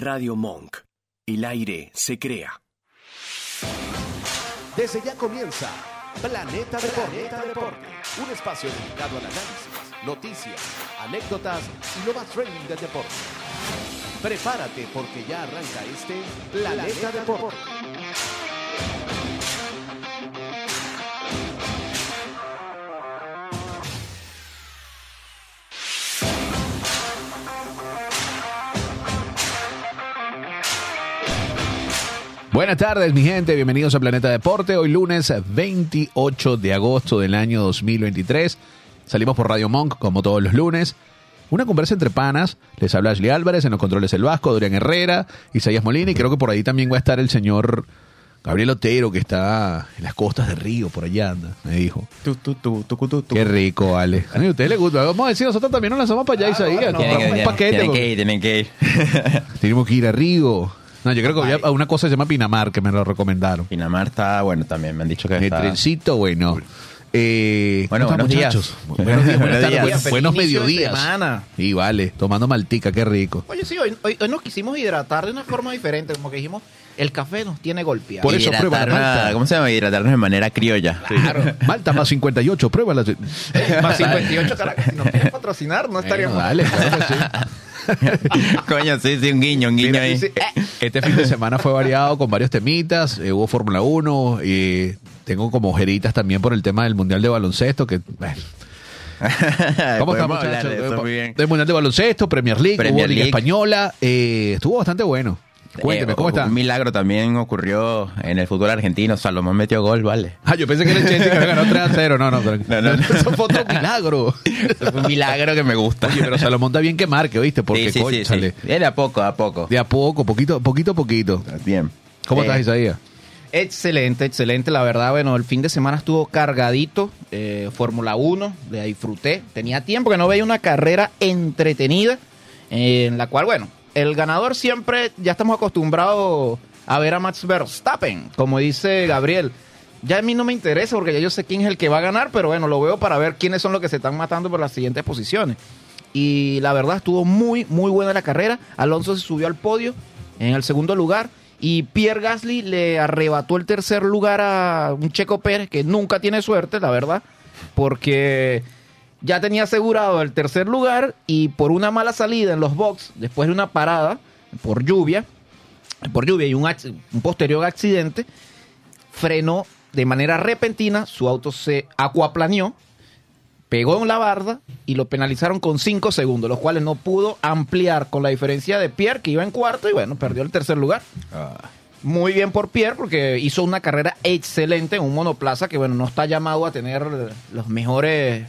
Radio Monk. El aire se crea. Desde ya comienza Planeta Deporte. Un espacio dedicado al análisis, noticias, anécdotas y lo más trending del deporte. Prepárate porque ya arranca este Planeta Deporte. Buenas tardes, mi gente. Bienvenidos a Planeta Deporte. Hoy lunes 28 de agosto del año 2023. Salimos por Radio Monk, como todos los lunes. Una conversa entre panas. Les habla Ashley Álvarez, en los controles El Vasco, Adrián Herrera, Isaías Molina. Y creo que por ahí también va a estar el señor Gabriel Otero, que está en las costas de Río, por allá anda, me dijo. Qué rico, Ale. A usted le gusta. Vamos a decir, nosotros también nos lanzamos para allá, Isaías. tienen que ir, tienen que ir. Tenemos que ir a Río. No, yo creo que había una cosa que se llama Pinamar, que me lo recomendaron. Pinamar está bueno también, me han dicho que El está... trencito, bueno. Eh, Bueno, ¿cómo están, buenos días. muchachos? Buenos días, buenas Buenos tardes, días. buenos, Feliz buenos inicio de mediodías. semana. Y vale, tomando maltica, qué rico. Oye, sí, hoy, hoy, hoy nos quisimos hidratar de una forma diferente, como que dijimos, el café nos tiene golpeado. Por eso prueba la Hidratarnos- malta. ¿Cómo se llama? Hidratarnos de manera criolla. Claro. Malta más 58, pruébala. Más 58 caracas. Si nos quieren patrocinar, no estaríamos. Bueno, dale, claro que sí. Coño, sí, sí, un guiño, un guiño Mira, ahí. eh, Este fin de semana fue variado con varios temitas. eh, hubo Fórmula 1. Y tengo como ojeritas también por el tema del Mundial de Baloncesto. que bueno, ¿Cómo estamos, muchachos? de. Del Mundial de Baloncesto, Premier League, Premier hubo Liga. Española. eh, estuvo bastante bueno. Cuénteme, Eh, ¿cómo está? Un milagro también ocurrió en el fútbol argentino. Salomón metió gol, vale. Ah, yo pensé que era el Chelsea que había ganado 3 a 0. No, no. No, no, no. Eso fue otro milagro. Eso fue un milagro que me gusta. Oye, pero Salomón está bien que marque, ¿oíste? Porque, sí, sí, sí. De a poco, a poco. de a poco, poquito, poquito a poquito. Bien. ¿Cómo Eh, estás, Isaías? Excelente, excelente. La verdad, bueno, el fin de semana estuvo cargadito. eh, Fórmula 1, la disfruté. Tenía tiempo que no veía una carrera entretenida, eh, en la cual, bueno, el ganador siempre, ya estamos acostumbrados a ver a Max Verstappen, como dice Gabriel. Ya a mí no me interesa porque ya yo sé quién es el que va a ganar, pero bueno, lo veo para ver quiénes son los que se están matando por las siguientes posiciones. Y la verdad estuvo muy, muy buena la carrera. Alonso se subió al podio en el segundo lugar. Y Pierre Gasly le arrebató el tercer lugar a un Checo Pérez que nunca tiene suerte, la verdad, porque ya tenía asegurado el tercer lugar y por una mala salida en los box, después de una parada por lluvia, por lluvia y un, posterior accidente, frenó de manera repentina, su auto se acuaplaneó, pegó en la barda y lo penalizaron con 5 segundos, los cuales no pudo ampliar con la diferencia de Pierre, que iba en cuarto y bueno, perdió el tercer lugar. Muy bien por Pierre porque hizo una carrera excelente en un monoplaza que bueno, no está llamado a tener los mejores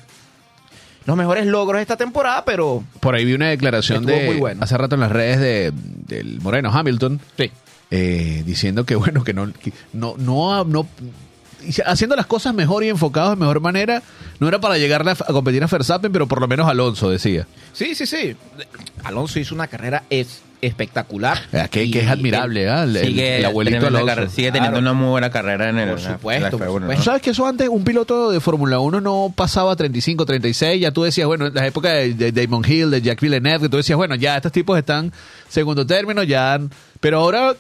los mejores logros esta temporada, pero Por ahí vi una declaración de muy bueno. hace rato en las redes de, del Moreno Hamilton sí. eh, diciendo que bueno que no que no no no haciendo las cosas mejor y enfocados de mejor manera no era para llegar a, a competir a Verstappen pero por lo menos Alonso decía Sí, sí, sí. Alonso hizo una carrera es espectacular. Eh, que, Y que es admirable ¿ah? el, Sigue, el abuelito teniendo una Alonso carrera- sigue teniendo Claro. una muy buena carrera en el Por la- supuesto, en la por F1, ¿no? supuesto. ¿Tú sabes que eso antes un piloto de Fórmula 1 no pasaba 35, 36? Ya tú decías, bueno, en la época de, de Damon Hill, de Jack Villeneuve, que tú decías, bueno, ya estos tipos están segundo término, ya. han- Pero ahora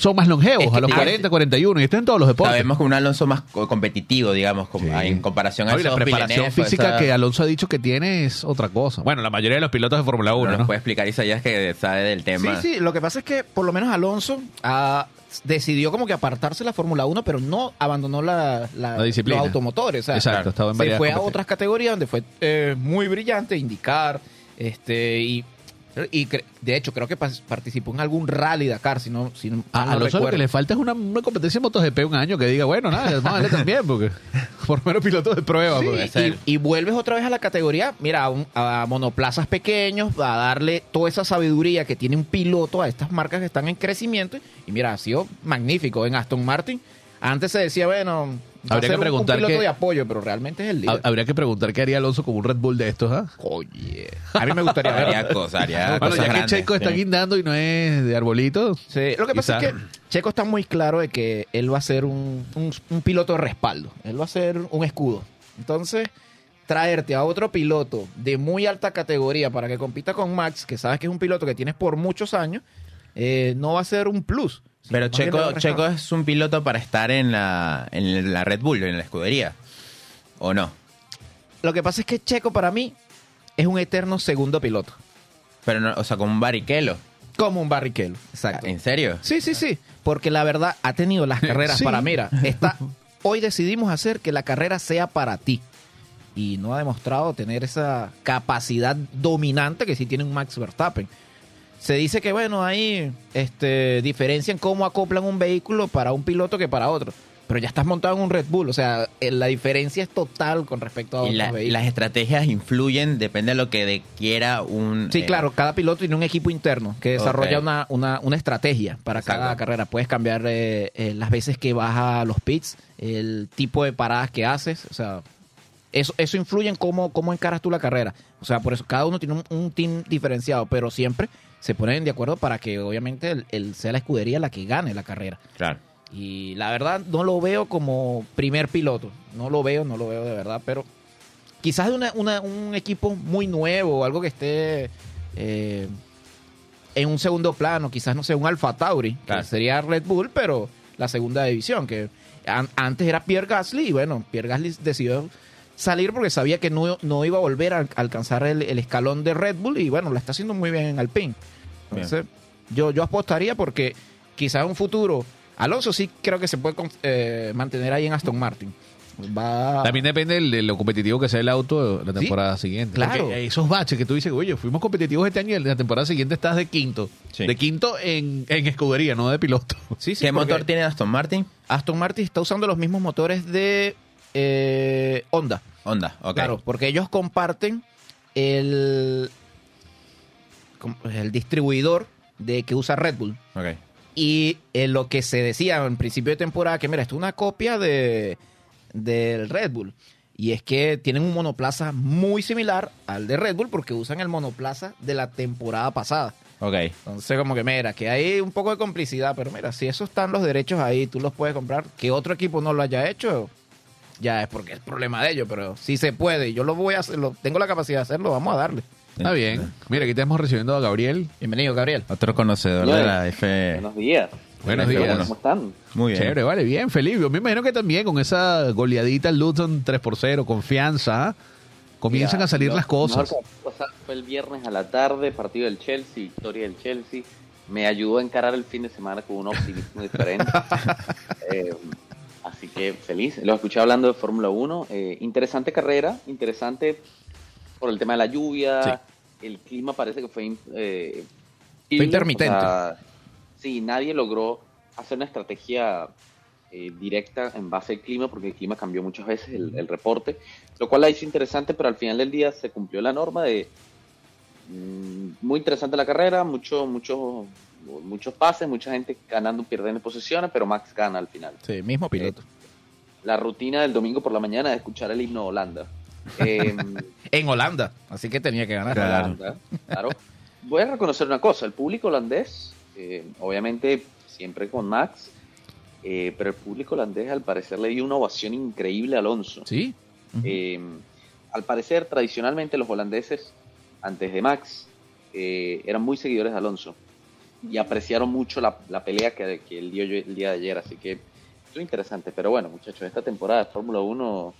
son más longevos, Es que a los fíjate- 40, 41, y esto en todos los deportes. Sabemos que un Alonso más co- competitivo, digamos, como- Sí. en comparación a No, y la preparación Villeneuve, física esa- que Alonso ha dicho que tiene es otra cosa. Bueno, la mayoría de los pilotos de Fórmula 1, no ¿no? nos puede explicar Isaías que sabe del tema. Sí, sí, lo que pasa es que por lo menos Alonso ah, decidió como que apartarse de la Fórmula 1, pero no abandonó la, la- La disciplina. los automotores. o sea, Exacto, estaba en se varias fue a otras categorías donde fue eh, muy brillante, indicar, este y, y cre- de hecho creo que participó en algún rally Dakar, si no, si no A mal no Alonso lo que recuerdo. le falta es una, una competencia de MotoGP un año que diga, bueno, nada, vamos a darle también, porque por lo menos pilotos de prueba. Sí, y, y vuelves otra vez a la categoría, mira, a, un- a monoplazas pequeños, a darle toda esa sabiduría que tiene un piloto a estas marcas que están en crecimiento. Y mira, ha sido magnífico en Aston Martin. Antes se decía, bueno, a Habría que un- preguntar un piloto qué- de apoyo, pero realmente es el líder. Ha- Habría que preguntar qué haría Alonso con un Red Bull de estos, ¿ah? Oye, a mí me gustaría Haría ver. cosas, haría Bueno, cosas ya que grandes, Checo está guindando y no es de arbolito. Sí, Lo que pasa Quizá. es que Checo está muy claro de que él va a ser un, un- un piloto de respaldo. Él va a ser un escudo. Entonces, traerte a otro piloto de muy alta categoría para que compita con Max, que sabes que es un piloto que tienes por muchos años, eh, no va a ser un plus. Pero Checo. Checo es un piloto para estar en la, en la Red Bull, en la escudería. ¿O no? Lo que pasa es que Checo para mí es un eterno segundo piloto. Pero no, o sea, como un Barrichello. Como un Barrichello. Exacto. ¿En serio? Sí, sí, sí. Porque la verdad ha tenido las carreras Sí. para, mira, está, hoy decidimos hacer que la carrera sea para ti. Y no ha demostrado tener esa capacidad dominante que sí tiene un Max Verstappen. Se dice que, bueno, ahí este, diferencian cómo acoplan un vehículo para un piloto que para otro. Pero ya estás montado en un Red Bull. O sea, eh, la diferencia es total con respecto a Y otros la- vehículos. las estrategias influyen, depende de lo que de- quiera un... Sí, eh, claro, cada piloto tiene un equipo interno que desarrolla una, una, una estrategia para Exacto. cada carrera. Puedes cambiar eh, eh, las veces que vas a los pits, el tipo de paradas que haces, o sea, eso, eso influye en cómo, cómo encaras tú la carrera. O sea, por eso cada uno tiene un, un team diferenciado, pero siempre se ponen de acuerdo para que obviamente el, el- sea la escudería la que gane la carrera. Claro. Y la verdad no lo veo como primer piloto. No lo veo, no lo veo de verdad, pero quizás de una- una- un equipo muy nuevo algo que esté eh, en un segundo plano, quizás no sé, un Alfa Tauri, Claro. que sería Red Bull, pero la segunda división, que an- antes era Pierre Gasly y bueno, Pierre Gasly decidió salir porque sabía que no, no iba a volver a al- alcanzar el, el escalón de Red Bull y bueno, lo está haciendo muy bien en Alpine. Entonces, yo, yo apostaría porque quizás en un futuro, Alonso sí creo que se puede eh, mantener ahí en Aston Martin. Va También depende de lo competitivo que sea el auto la Sí, temporada siguiente. claro. Porque esos baches que tú dices, oye, fuimos competitivos este año y en la temporada siguiente estás de quinto. Sí. De quinto en, en escudería, no de piloto. Sí, sí, ¿Qué motor tiene Aston Martin? Aston Martin está usando los mismos motores de eh, Honda. Honda, ok. Claro, porque ellos comparten el, el distribuidor de que usa Red Bull. Ok. Y eh, lo que se decía en principio de temporada, que mira, esto es una copia de del Red Bull. Y es que tienen un monoplaza muy similar al de Red Bull porque usan el monoplaza de la temporada pasada. Ok. Entonces, como que mira, que hay un poco de complicidad, pero mira, si esos están los derechos ahí, tú los puedes comprar. Que otro equipo no lo haya hecho, ya es porque es problema de ellos, pero si se puede, yo lo voy a hacer, lo- tengo la capacidad de hacerlo, vamos a darle. Está bien. Mira, aquí estamos recibiendo a Gabriel. Bienvenido, Gabriel. Otro conocedor de la F... Buenos días. Buenos F1. días. ¿Cómo están? Muy bien. Chévere, vale, bien, feliz. Yo me imagino que también con esa goleadita al Luton 3 por 0, confianza, ¿ah? comienzan a salir lo las cosas. mejor fue el viernes a la tarde, partido del Chelsea, victoria del Chelsea. Me ayudó a encarar el fin de semana con un optimismo diferente. Eh, así que feliz. Los escuché hablando de Fórmula 1. Eh, interesante carrera, interesante por el tema de la lluvia. El clima parece que fue... eh, Fue intermitente. o sea, sí, nadie logró hacer una estrategia eh, directa en base al clima, porque el clima cambió muchas veces el, el reporte, lo cual la hizo interesante, pero al final del día se cumplió la norma de mm, muy interesante la carrera, mucho, mucho, muchos pases, mucha gente ganando, perdiendo posiciones, pero Max gana al final. Sí, mismo piloto. La rutina del domingo por la mañana es escuchar el himno de Holanda. Eh, En Holanda, así que tenía que ganar. Claro. Holanda, claro. Voy a reconocer una cosa, el público holandés, eh, obviamente siempre con Max, eh, pero el público holandés al parecer le dio una ovación increíble a Alonso. Sí. Eh, al parecer, tradicionalmente los holandeses, antes de Max, eh, eran muy seguidores de Alonso y apreciaron mucho la, la pelea que, que él dio el día de ayer, así que esto es interesante. Pero bueno, muchachos, esta temporada de Fórmula 1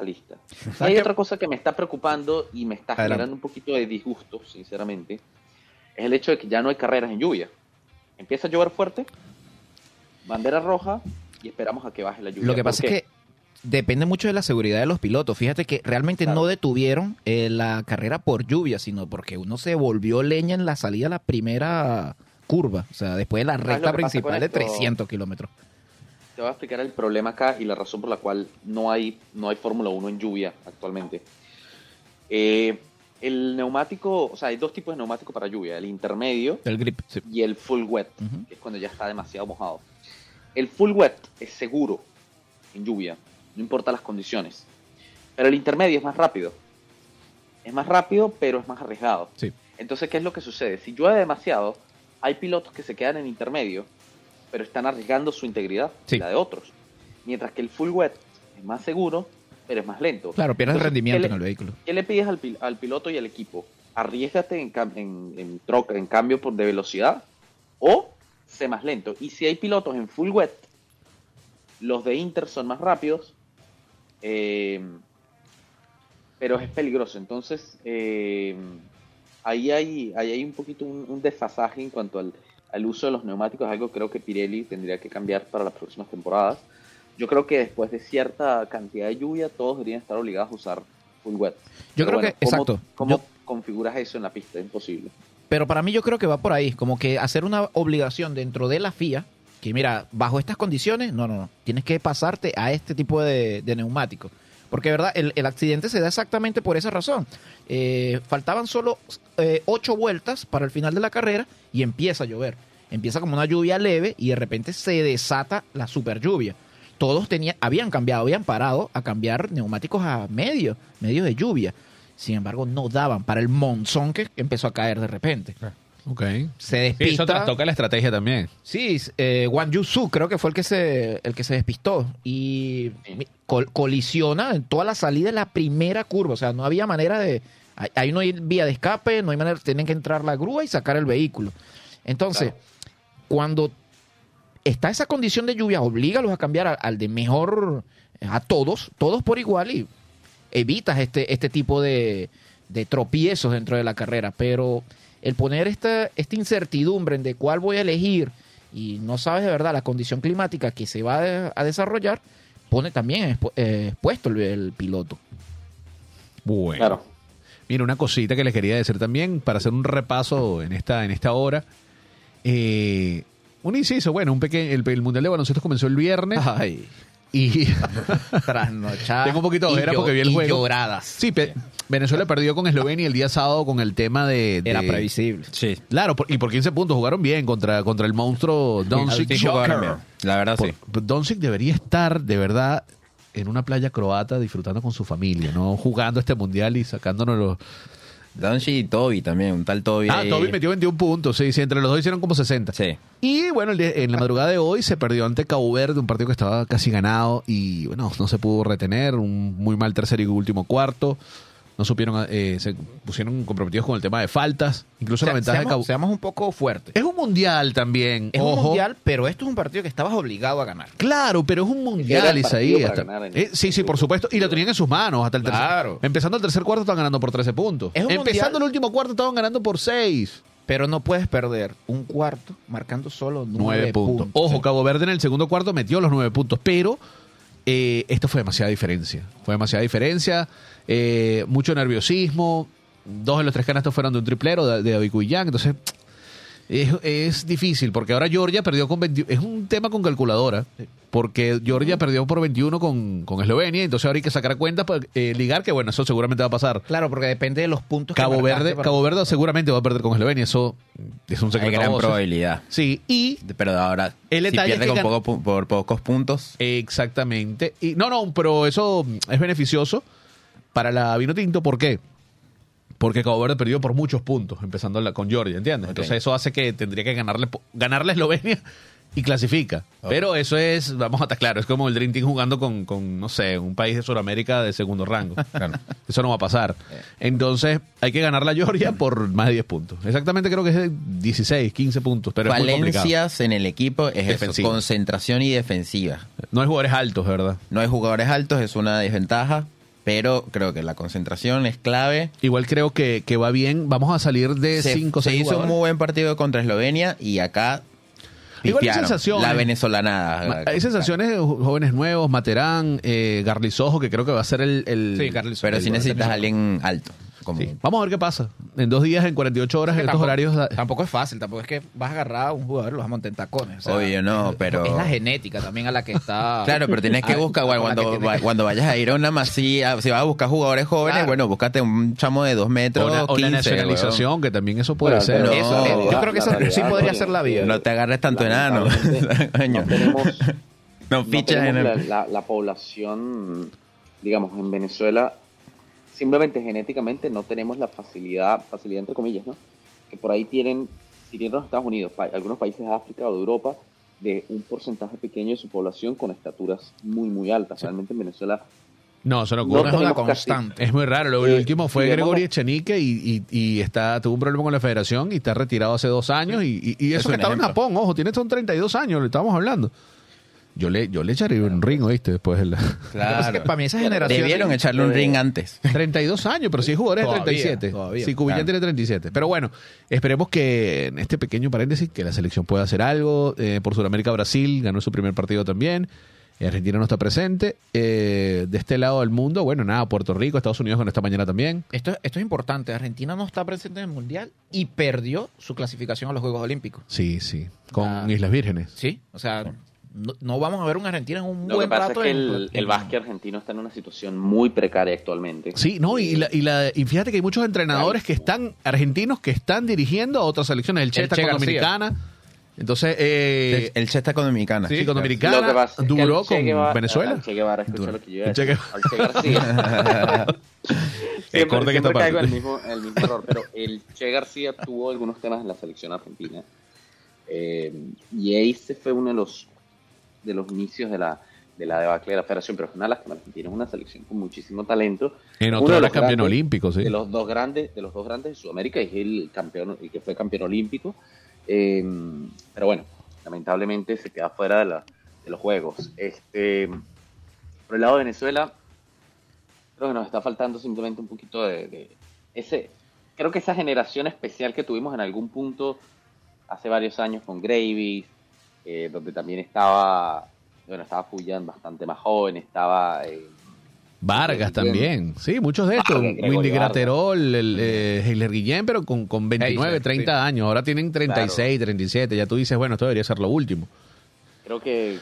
lista. Hay otra cosa que me está preocupando y me está Adelante. generando un poquito de disgusto, sinceramente, es el hecho de que ya no hay carreras en lluvia. Empieza a llover fuerte, bandera roja y esperamos a que baje la lluvia. Lo que ¿Por pasa es que depende mucho de la seguridad de los pilotos. Fíjate que realmente Claro. no detuvieron eh, la carrera por lluvia, sino porque uno se volvió leña en la salida a la primera curva. O sea, después de la recta principal de esto? 300 kilómetros. Te voy a explicar el problema acá y la razón por la cual no hay, no hay Fórmula 1 en lluvia actualmente. Eh, el neumático, o sea, hay dos tipos de neumático para lluvia, el intermedio El grip. sí. y el full wet, que es cuando ya está demasiado mojado. El full wet es seguro en lluvia, no importa las condiciones. Pero el intermedio es más rápido. Es más rápido, pero es más arriesgado. Sí. Entonces, ¿qué es lo que sucede? Si llueve demasiado, hay pilotos que se quedan en intermedio, pero están arriesgando su integridad Sí. y la de otros. Mientras que el full wet es más seguro, pero es más lento. Claro, pierdes Entonces, rendimiento ¿qué en el vehículo. ¿Qué le pides al, pil- al piloto y al equipo? arriesgate en, cam- en, en troca, en cambio por de velocidad, o sé más lento. Y si hay pilotos en full wet, los de Inter son más rápidos, eh, pero es peligroso. Entonces, eh, ahí, hay, ahí hay un poquito un, un desfasaje en cuanto al, al uso de los neumáticos, algo que creo que Pirelli tendría que cambiar para las próximas temporadas. Yo creo que después de cierta cantidad de lluvia, todos deberían estar obligados a usar full wet. Yo Pero creo que- ¿cómo- exacto. ¿Cómo Yo- configuras eso en la pista? Es imposible. Pero para mí yo creo que va por ahí, como que hacer una obligación dentro de la FIA, que mira, bajo estas condiciones, no, no, no, tienes que pasarte a este tipo de, de neumático. Porque, ¿verdad? El, el accidente se da exactamente por esa razón. Eh, faltaban solo eh, ocho vueltas para el final de la carrera y empieza a llover. Empieza como una lluvia leve y de repente se desata la super lluvia. Todos tenían, habían cambiado, habían parado a cambiar neumáticos a medio, medio de lluvia. Sin embargo, no daban para el monzón que empezó a caer de repente. Ok. Se Sí, despista. eso trastoca la estrategia también. Sí, eh, Wang Yusu creo que fue el que se el que se despistó y col- colisiona en toda la salida de la primera curva, o sea, no había manera de ahí- no hay vía de escape, no hay manera, tienen que entrar la grúa y sacar el vehículo. Entonces, Claro. cuando está esa condición de lluvia, oblígalos a cambiar a- al de mejor a todos, todos por igual y evitas este, este tipo de, de tropiezos dentro de la carrera. Pero el poner esta, esta incertidumbre en de cuál voy a elegir y no sabes de verdad la condición climática que se va a, a desarrollar, pone también eh, expuesto el, el piloto. Bueno. Claro. Mira, una cosita que les quería decir también, para hacer un repaso en esta, en esta hora. Eh, un inciso, bueno, un pequeño, el, el Mundial de Baloncesto comenzó el viernes Ay, y trasnochadas. Tengo un poquito de ojera porque vi el y juego. lloradas. sí, pe- Venezuela perdió con Eslovenia el día sábado con el tema de... de- Era previsible. Sí. Claro, por- y por 15 puntos jugaron bien contra, contra el monstruo Doncic. La verdad, Por- sí. Doncic debería estar de verdad en una playa croata disfrutando con su familia, no jugando este mundial y sacándonos los... Donchi y Toby también, un tal Toby. Ah, ahí. Toby metió 21 puntos, sí, sí, entre los dos hicieron como 60. Sí. Y bueno, en la madrugada de hoy se perdió ante Cabo Verde, un partido que estaba casi ganado y bueno, no se pudo retener, un muy mal tercer y último cuarto. No supieron, eh, se pusieron comprometidos con el tema de faltas, incluso la ventaja de seamos, Cabo seamos un poco fuertes. Es un mundial también, Es un mundial, pero esto es un partido que estabas obligado a ganar. Claro, pero es un mundial, Isaí. eh, sí, sí, por supuesto. Y lo tenían en sus manos hasta el tercer. Claro. Empezando el tercer cuarto estaban ganando por 13 puntos. Es un Empezando mundial. el último cuarto estaban ganando por 6. Pero no puedes perder un cuarto marcando solo nueve, 9 puntos. puntos. Ojo, Cabo Verde en el segundo cuarto metió los 9 puntos, pero eh, esto fue demasiada diferencia. Fue demasiada diferencia, eh, mucho nerviosismo. Dos de los tres canastos fueron de un triplero de, de David entonces es, es difícil porque ahora Georgia perdió con 21. Es un tema con calculadora, porque Georgia perdió por 21 con, con Eslovenia, entonces ahora hay que sacar cuentas para eh, ligar, que bueno, eso seguramente va a pasar. Claro, porque depende de los puntos que Cabo marcaste Verde, para- Cabo Verde seguramente va a perder con Eslovenia, eso es un Hay secreto. a gran voces. probabilidad. Sí, y Pero ahora, El si pierde que con poco por pocos puntos, Exactamente. Y no, no, pero eso es beneficioso para la vino tinto. ¿Por qué? Porque Cabo Verde perdió por muchos puntos, empezando la- con Georgia, ¿entiendes? Entonces eso hace que tendría que ganarle ganarle a Eslovenia y clasifica. Pero eso es, vamos a estar claro, es como el Dream Team jugando con, con, no sé, un país de Sudamérica de segundo rango. Claro. Eso no va a pasar. Entonces hay que ganarle a Georgia por más de 10 puntos. Exactamente creo que es de 16, 15 puntos, pero es muy complicado. falencias en el equipo es Defensiva. eso, concentración y defensiva. No hay jugadores altos, ¿verdad? No hay jugadores altos, es una desventaja, pero creo que la concentración es clave. Igual creo que, que va bien. Vamos a salir de Se, 5 o se 6 hizo un muy buen partido contra Eslovenia y acá Igual hay sensaciones. la venezolanada. Hay sensaciones jóvenes nuevos, Materán, eh, Garlizojo, que creo que va a ser el... el- Sí, Carlos. Pero el- si necesitas a alguien alto. Como, Sí. Vamos a ver qué pasa. En dos días, en 48 horas, en estos tampoco, horarios... Tampoco es fácil, tampoco es que vas a agarrar a un jugador y lo vas a montar en tacones. o sea, Obvio, no, es- pero- Es la genética también a la que está. Claro, pero tienes que buscar, la cuando, que tienes cuando vayas a ir a una masía, si vas a buscar jugadores jóvenes, Claro. bueno, búscate un chamo de dos metros, o, la, o la 15, nacionalización, que también eso puede Bueno, ser. Eso, No, eh, yo creo que esa sí podría oye, ser la vida. No te agarres tanto enano. No tenemos, No no fichas en tenemos el... la, la- la población, digamos, en Venezuela, simplemente genéticamente no tenemos la facilidad, facilidad entre comillas, ¿no? Que por ahí tienen, si tienen los Estados Unidos, pa- algunos países de África o de Europa, de un porcentaje pequeño de su población con estaturas muy, muy altas. Realmente en Venezuela No, eso no No ocurre. No es una casi- constante. Es muy raro. Lo Eh, último fue Gregory Echenique y, y, y está, tuvo un problema con la federación y está retirado hace dos años. Y, y- y Es eso que estaba en. Japón, ojo, tiene son 32 años, le estábamos hablando. Yo le, yo le echaría un ring, ¿oíste? Después de la... Lo que pasa es que Claro. para mí esa generación... Debieron echarle un ring antes. 32 años, pero si hay jugadores de Todavía, 37. todavía. Sí, Cubillán Claro. tiene 37. Pero bueno, esperemos que en este pequeño paréntesis que la selección pueda hacer algo. Eh, por Sudamérica, Brasil ganó su primer partido también. Argentina no está presente. Eh, de este lado del mundo, bueno, nada, Puerto Rico, Estados Unidos con esta mañana también. Esto, esto es importante. Argentina no está presente en el Mundial y perdió su clasificación a los Juegos Olímpicos. Sí, sí, con Ah. Islas Vírgenes. Sí, o sea, no, no vamos a ver un Argentina en un Lo que buen es rato. que el, el básquet argentino está en una situación muy precaria actualmente. Sí, no, y, la, y, la, y fíjate que hay muchos entrenadores que están, argentinos, que están dirigiendo a otras selecciones. El Che El está Che con García. Dominicana. Entonces, eh, el Che está con Dominicana. sí, con Lo que Dominicana, pasa es que duró con Guevara- Venezuela. Che Guevara, escucha lo que yo Che decir. Al Che García. siempre corte que siempre esta caigo en el mismo, el mismo error, pero el Che García tuvo algunos temas en la selección argentina. Eh, y ahí se fue uno de los, de los inicios de la, de la debacle de la federación, pero una lástima. Argentina es una selección con muchísimo talento. En otro de era los campeón grandes- olímpico, sí. de los dos grandes de los dos grandes de Sudamérica y es el campeón el que fue campeón olímpico Eh, pero bueno lamentablemente se queda fuera de, la- de los juegos este por el lado de Venezuela creo que nos está faltando simplemente un poquito de, de ese creo que esa generación especial que tuvimos en algún punto hace varios años con Gravis eh, donde también estaba bueno estaba Fuyan bastante más joven estaba eh, Vargas también. Sí, muchos de estos. Vargas, Windy. Graterol, el, eh, Heiler Guillén, pero con, con 29, Heiler, 30 sí. años. Ahora tienen 36, 37. Ya tú dices, bueno, esto debería ser lo último. creo que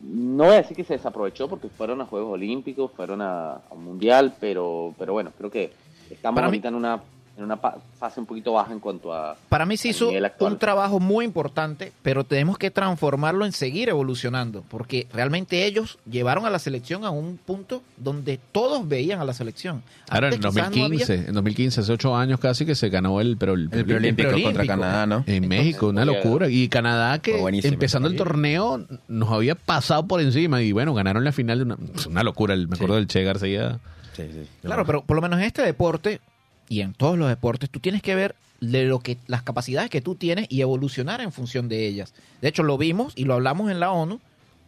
no voy a decir que se desaprovechó porque fueron a Juegos Olímpicos, fueron a, a un Mundial, pero, pero bueno, creo que estamos Para mí- ahorita en una, en una fase un poquito baja en cuanto a... Para mí se hizo un trabajo muy importante, pero tenemos que transformarlo en seguir evolucionando, porque realmente ellos llevaron a la selección a un punto donde todos veían a la selección. Ahora en Antes quizás no 2015, había- en 2015, hace 8 años casi que se ganó el, pero el, El preolímpico contra. Canadá, ¿no? en México, una locura. Y Canadá que empezando el torneo nos había pasado por encima y bueno, ganaron la final de una, una locura. El- Me acuerdo del Che García. Sí, sí. Claro, pero por lo menos en este deporte y en todos los deportes, tú tienes que ver de lo que las capacidades que tú tienes y evolucionar en función de ellas. De hecho, lo vimos y lo hablamos en la ONU.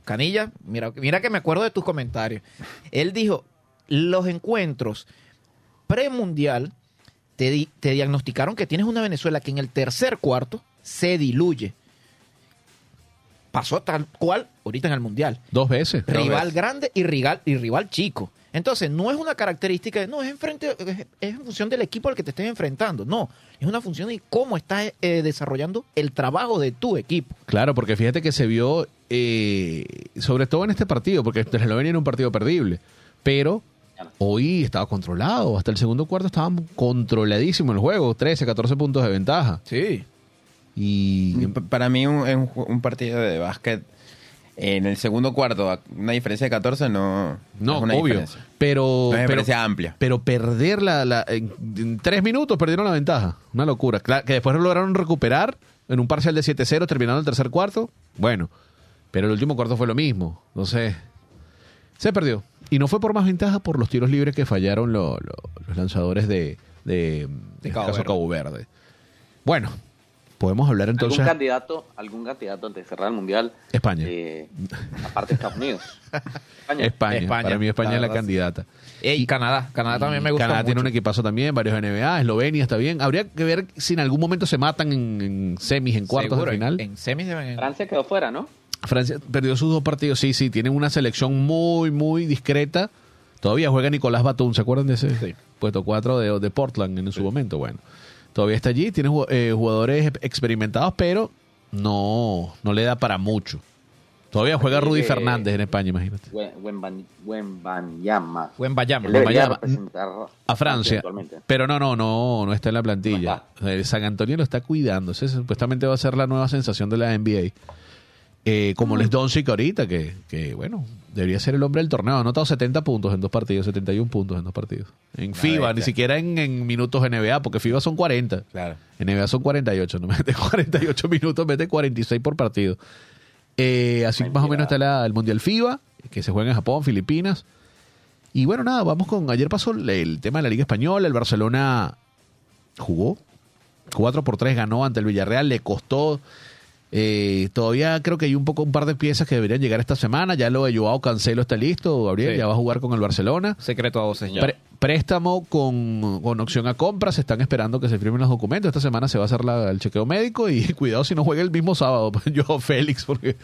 Canilla, mira, mira que me acuerdo de tus comentarios. Él dijo, los encuentros premundial te, di- te diagnosticaron que tienes una Venezuela que en el tercer cuarto se diluye. Pasó tal cual ahorita en el mundial Dos veces. rival grande y rival, y rival chico. Entonces, no es una característica de, no, es, en frente, es, es en función del equipo al que te estés enfrentando. No, es una función de cómo estás eh, desarrollando el trabajo de tu equipo. Claro, porque fíjate que se vio, eh, sobre todo en este partido, porque Eslovenia era un partido perdible, pero hoy estaba controlado, hasta el segundo cuarto estaban controladísimos el juego, 13, 14 puntos de ventaja. Sí. Y P- Para mí un, un ju- un partido de básquet en el segundo cuarto, una diferencia de 14 no, no, es una obvio, diferencia. pero, Una pero, diferencia amplia. pero perder la, la- en, tres minutos perdieron la ventaja, una locura. Claro, que después lo lograron recuperar en un parcial de 7-0 terminando el tercer cuarto, bueno, pero el último cuarto fue lo mismo, entonces se perdió. Y no fue por más ventaja por los tiros libres que fallaron lo- lo- los lanzadores de, de, en este Cabo caso, Verde. Cabo Verde. Bueno, podemos hablar entonces ¿Algún candidato, algún candidato antes de cerrar el Mundial? España. eh, aparte de Estados Unidos. España. España. España, Para mí España es la candidata. Y Canadá. Canadá también me gusta Canadá tiene un equipazo también, varios NBA, Eslovenia está bien. Habría que ver si en algún momento se matan en, en semis, en cuartos Seguro, de en- final. En, semis deben... Francia quedó fuera, ¿no? Francia perdió sus dos partidos, sí, sí, tienen una selección muy, muy discreta. Todavía juega Nicolás Batum, ¿se acuerdan de ese? Sí. Puesto 4 de, de Portland en su momento, bueno. Todavía está allí, tiene eh, jugadores experimentados, pero no, no le da para mucho. Todavía juega Rudy que- Fernández en España, imagínate. Buen Wembanyama. representar A Francia. actualmente. Pero no, no, no, no está en la plantilla. El San Antonio lo está cuidando. Ese supuestamente va a ser la nueva sensación de la NBA. Eh, como Les Doncic ahorita, que, que, bueno, debería ser el hombre del torneo. Ha anotado 70 puntos en dos partidos, 71 puntos en dos partidos. En FIBA, ni siquiera en, en minutos NBA, porque FIBA son 40. Claro. En NBA son 48, no mete 48 minutos, mete 46 por partido. Eh, así más o menos está la- el Mundial FIBA, que se juega en Japón, Filipinas. Y bueno, nada, vamos con. Ayer pasó el, el tema de la Liga Española. El Barcelona jugó 4 por 3 ganó ante el Villarreal, le costó. Eh, todavía creo que hay un poco un par de piezas que deberían llegar esta semana. Ya lo de Joao Cancelo está listo, Gabriel, Sí. ya va a jugar con el Barcelona. Secreto a voces ya. Pre- préstamo con, con opción a compra, se están esperando que se firmen los documentos. Esta semana se va a hacer la- el chequeo médico y cuidado si no juega el mismo sábado. Joao Félix, porque.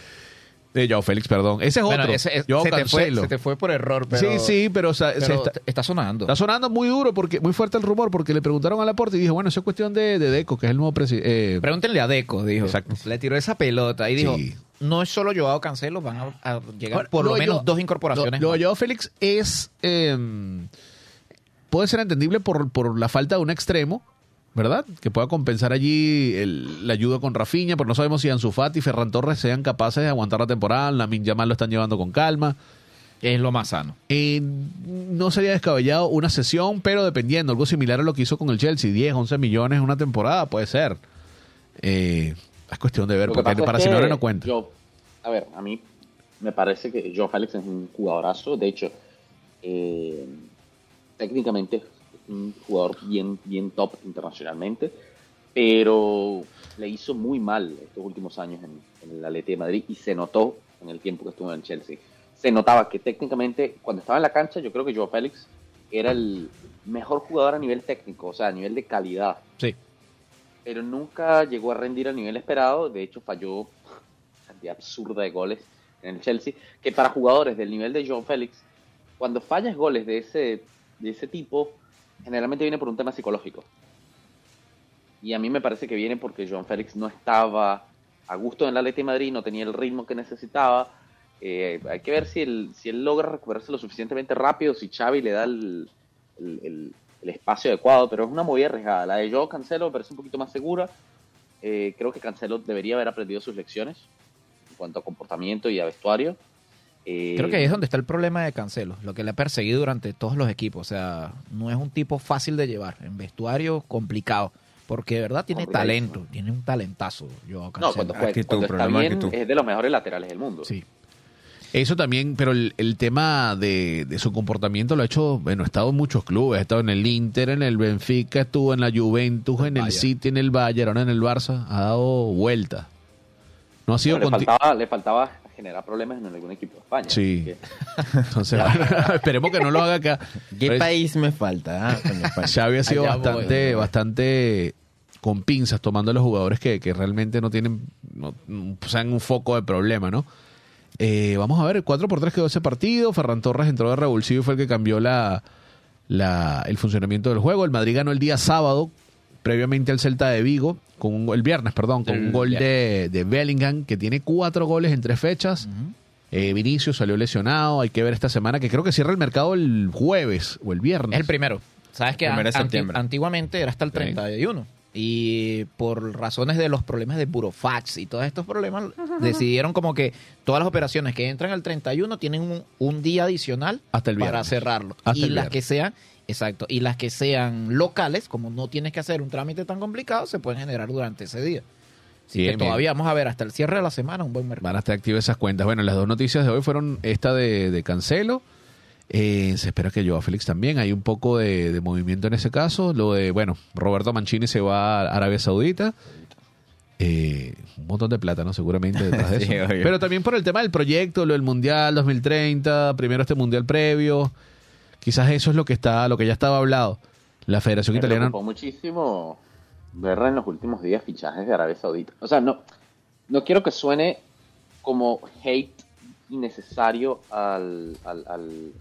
Eh, Joao Félix, perdón. Ese es Bueno, otro. ese- Joao se, te fue, se te fue por error, pero... sí, sí, pero, o sea, se pero está, sonando. está sonando muy duro, porque muy fuerte el rumor, porque le preguntaron a Laporte y dijo, bueno, eso es cuestión de, de Deco, que es el nuevo presidente. Pregúntenle a Deco, dijo. Exacto. Le tiró esa pelota y dijo, Sí. no es solo Joao Cancelo, van a, a llegar Ahora, por lo de menos dos incorporaciones. Lo, lo de Joao Félix es. eh, puede ser entendible por, por la falta de un extremo, ¿verdad? Que pueda compensar allí el- la ayuda con Rafinha, pero no sabemos si Ansu Fati y Ferran Torres sean capaces de aguantar la temporada. La Yamal lo están llevando con calma. es lo más sano. Eh, no sería descabellado una sesión, pero dependiendo, algo similar a lo que hizo con el Chelsea, 10, 11 millones en una temporada, puede ser. Eh, es cuestión de ver, porque para Simeone no cuenta. yo- a ver, a mí me parece que Joe Félix es un jugadorazo. De hecho, eh, técnicamente es un jugador bien, bien top internacionalmente, pero le hizo muy mal estos últimos años en, en el Atleti de Madrid y se notó en el tiempo que estuvo en el Chelsea. Se notaba que técnicamente, cuando estaba en la cancha, yo creo que Joe Félix era el mejor jugador a nivel técnico, o sea, a nivel de calidad Sí. pero nunca llegó a rendir al nivel esperado. De hecho, falló cantidad absurda de goles en el Chelsea. Que para jugadores del nivel de John Félix, cuando fallas goles de ese, de ese tipo, generalmente viene por un tema psicológico. Y a mí me parece que viene porque John Félix no estaba a gusto en el Atleti de Madrid, no tenía el ritmo que necesitaba. Eh, hay que ver si él, si él logra recuperarse lo suficientemente rápido, si Xavi le da el, espacio adecuado, pero es una movida arriesgada. La de Joe Cancelo me parece un poquito más segura. Eh, creo que Cancelo debería haber aprendido sus lecciones en cuanto a comportamiento y a vestuario. Eh, Creo que ahí es donde está el problema de Cancelo, lo que le ha perseguido durante todos los equipos. O sea, no es un tipo fácil de llevar. En vestuario, complicado. Porque de verdad tiene talento, tiene un talentazo. No, Cancelo. cuando, juega, Actitud, cuando está problema de bien, actitud. es de los mejores laterales del mundo. Sí. Eso también, pero el, el tema de, de su comportamiento lo ha hecho, bueno, ha estado en muchos clubes, ha estado en el Inter, en el Benfica, estuvo en la Juventus, en el. City, en el Bayern, ahora en el Barça, ha dado vuelta. No ha sido Pero le, faltaba, le faltaba generar problemas en algún equipo de España. Sí. Que- Entonces, esperemos que no lo haga acá. ¿Qué Pero país me falta? ah? Coño, España. Xavi ha sido Allá bastante, voy. bastante con pinzas tomando a los jugadores que, que realmente no tienen, no, o sea, en un foco de problema, ¿no? Eh, vamos a ver, 4 por 3 quedó ese partido. Ferran Torres entró de revulsivo y fue el que cambió la, la- el funcionamiento del juego. El Madrid ganó el día sábado, previamente al Celta de Vigo, con un, el viernes, perdón, con El un gol de, de Bellingham, que tiene cuatro goles en tres fechas. Eh, Vinicius salió lesionado. Hay que ver esta semana, que creo que cierra el mercado el jueves o el viernes. Es el primero. Sabes que an- anti- antiguamente era hasta el Sí. 31. Y por razones de los problemas de Burofax y todos estos problemas, decidieron como que todas las operaciones que entran al 31 tienen un, un día adicional Hasta el para viernes. cerrarlo. Hasta y el las que sean, exacto, y las que sean locales, como no tienes que hacer un trámite tan complicado, se pueden generar durante ese día. Así Bien, que bien. todavía vamos a ver hasta el cierre de la semana un buen mercado. Van a estar activas esas cuentas. Bueno, las dos noticias de hoy fueron esta de, de Cancelo. Eh, se espera que Joao Félix también. Hay un poco de, de movimiento en ese caso. Lo de, bueno, Roberto Mancini se va a Arabia Saudita. Eh, un montón de plata, ¿no? Seguramente detrás de eso. Pero también por el tema del proyecto, lo del Mundial 2030, primero este Mundial previo. Quizás eso es lo que está, lo que ya estaba hablado. La Federación Me Italiana. preocupó muchísimo ver en los últimos días fichajes de Arabia Saudita. O sea, no, no quiero que suene como hate innecesario al, al- al-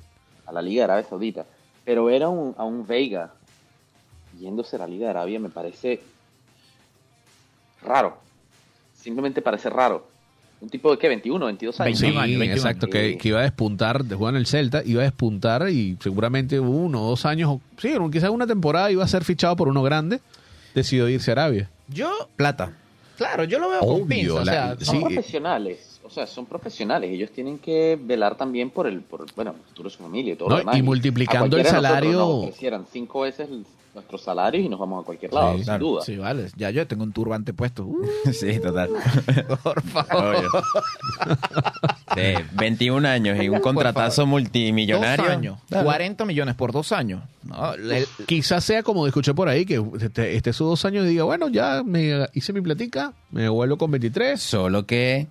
a la Liga de Arabia Saudita, pero ver a un, a un Veiga yéndose a la Liga de Arabia me parece raro. Simplemente parece raro. Un tipo de que 21, 22 años. Sí, 21 años, 21 exacto, que, que iba a despuntar, de jugar en el Celta, iba a despuntar y seguramente uno o dos años, o- sí, quizás una temporada iba a ser fichado por uno grande, decidió irse a Arabia. Yo, Plata. claro, yo lo veo Obvio, con pinzas, o la- sea, sí. son profesionales, o sea, son profesionales. Ellos tienen que velar también por el, por, bueno, el futuro de su familia y todo No, lo demás. y multiplicando el nosotros salario- nos ofrecieran cinco veces el- nuestros salarios y nos vamos a cualquier lado, Sí, sin claro. duda. Sí, vale. Ya yo tengo un turbante puesto. Uh, Sí, total. por favor. Obvio. Sí, 21 años y un contratazo multimillonario. Dos años, 40 millones por dos años. No, el- Quizás sea como escuché por ahí, que esté, esté sus dos años y diga, bueno, ya me hice mi platica, me vuelvo con 23. Solo que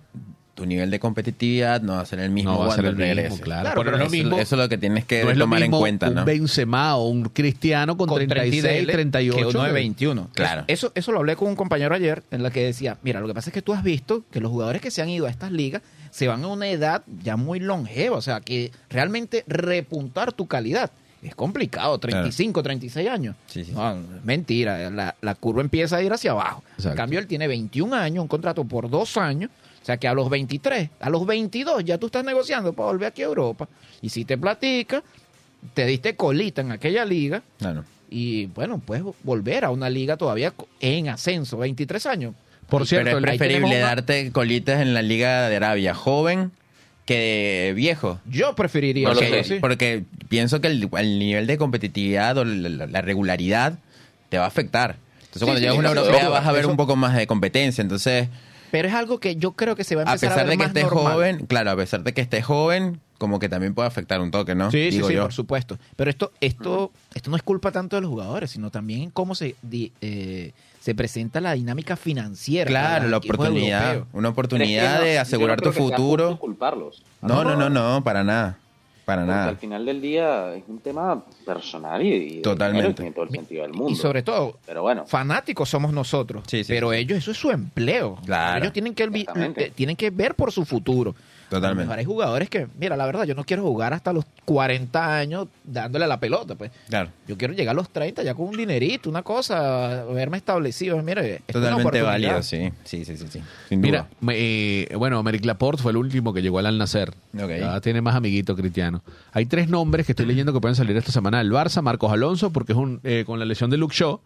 tu nivel de competitividad no va a ser el mismo No va a ser cuando el mismo, claro. Claro, pero pero no es eso, lo mismo, eso es lo que tienes que no es lo tomar en mismo cuenta, un ¿no? Benzema o un Cristiano con, con 36, 30 38. que uno de que- 21. Claro. Eso, eso lo hablé con un compañero ayer en la que decía, mira, lo que pasa es que tú has visto que los jugadores que se han ido a estas ligas se van a una edad ya muy longeva, o sea, que realmente repuntar tu calidad es complicado, 35, 36 años. Sí, sí. No, es mentira, la, la curva empieza a ir hacia abajo. Exacto. En cambio, él tiene 21 años, un contrato por dos años, o sea que a los 23, a los 22 ya tú estás negociando para volver aquí a Europa. Y si te platica, te diste colita en aquella liga, Claro. y bueno, puedes volver a una liga todavía en ascenso, 23 años. Por cierto, Pero es preferible darte colitas en la Liga de Arabia joven que viejo. Yo preferiría lo eso, sí. Porque pienso que el, el nivel de competitividad o la, la- la regularidad te va a afectar. Entonces, cuando sí, llegas a una europea vas a ver eso- un poco más de competencia. Entonces, Pero es algo que yo creo que se va a a empezar a, pesar ver de que normal. joven, claro, a pesar de que estés joven, como que también puede afectar un toque, ¿no? Sí, sí, Digo sí, yo. por supuesto. Pero esto, esto, esto no es culpa tanto de los jugadores, sino también en cómo se, di- eh, se presenta la dinámica financiera. Claro, la oportunidad, una Pero es que oportunidad no- de yo asegurar tu futuro. justo culparlos. No, no, no, no, para nada. Para Porque nada. al final del día es un tema personal y, y Totalmente. tiene todo el sentido del mundo. Y sobre todo, Pero bueno, fanáticos somos nosotros. Sí, sí, pero sí. ellos, eso es su empleo. Claro. Ellos tienen que, te- tienen que ver por su futuro. Totalmente. A lo mejor hay jugadores que, mira, la verdad, yo no quiero jugar hasta los 40 años dándole a la pelota, pues. Claro. Yo quiero llegar a los 30 ya con un dinerito, una cosa, haberme establecido. Mire, es Totalmente válido, sí. Sí, sí, sí, sí. Sin Mira, duda. me- eh, bueno, Merrick Laporte fue el último que llegó al Al Nacer. Ok. Ya tiene más amiguito cristiano. Hay tres nombres que estoy leyendo que pueden salir esta semana del Barça. Marcos Alonso, porque es un eh, con la lesión de Luke Shaw.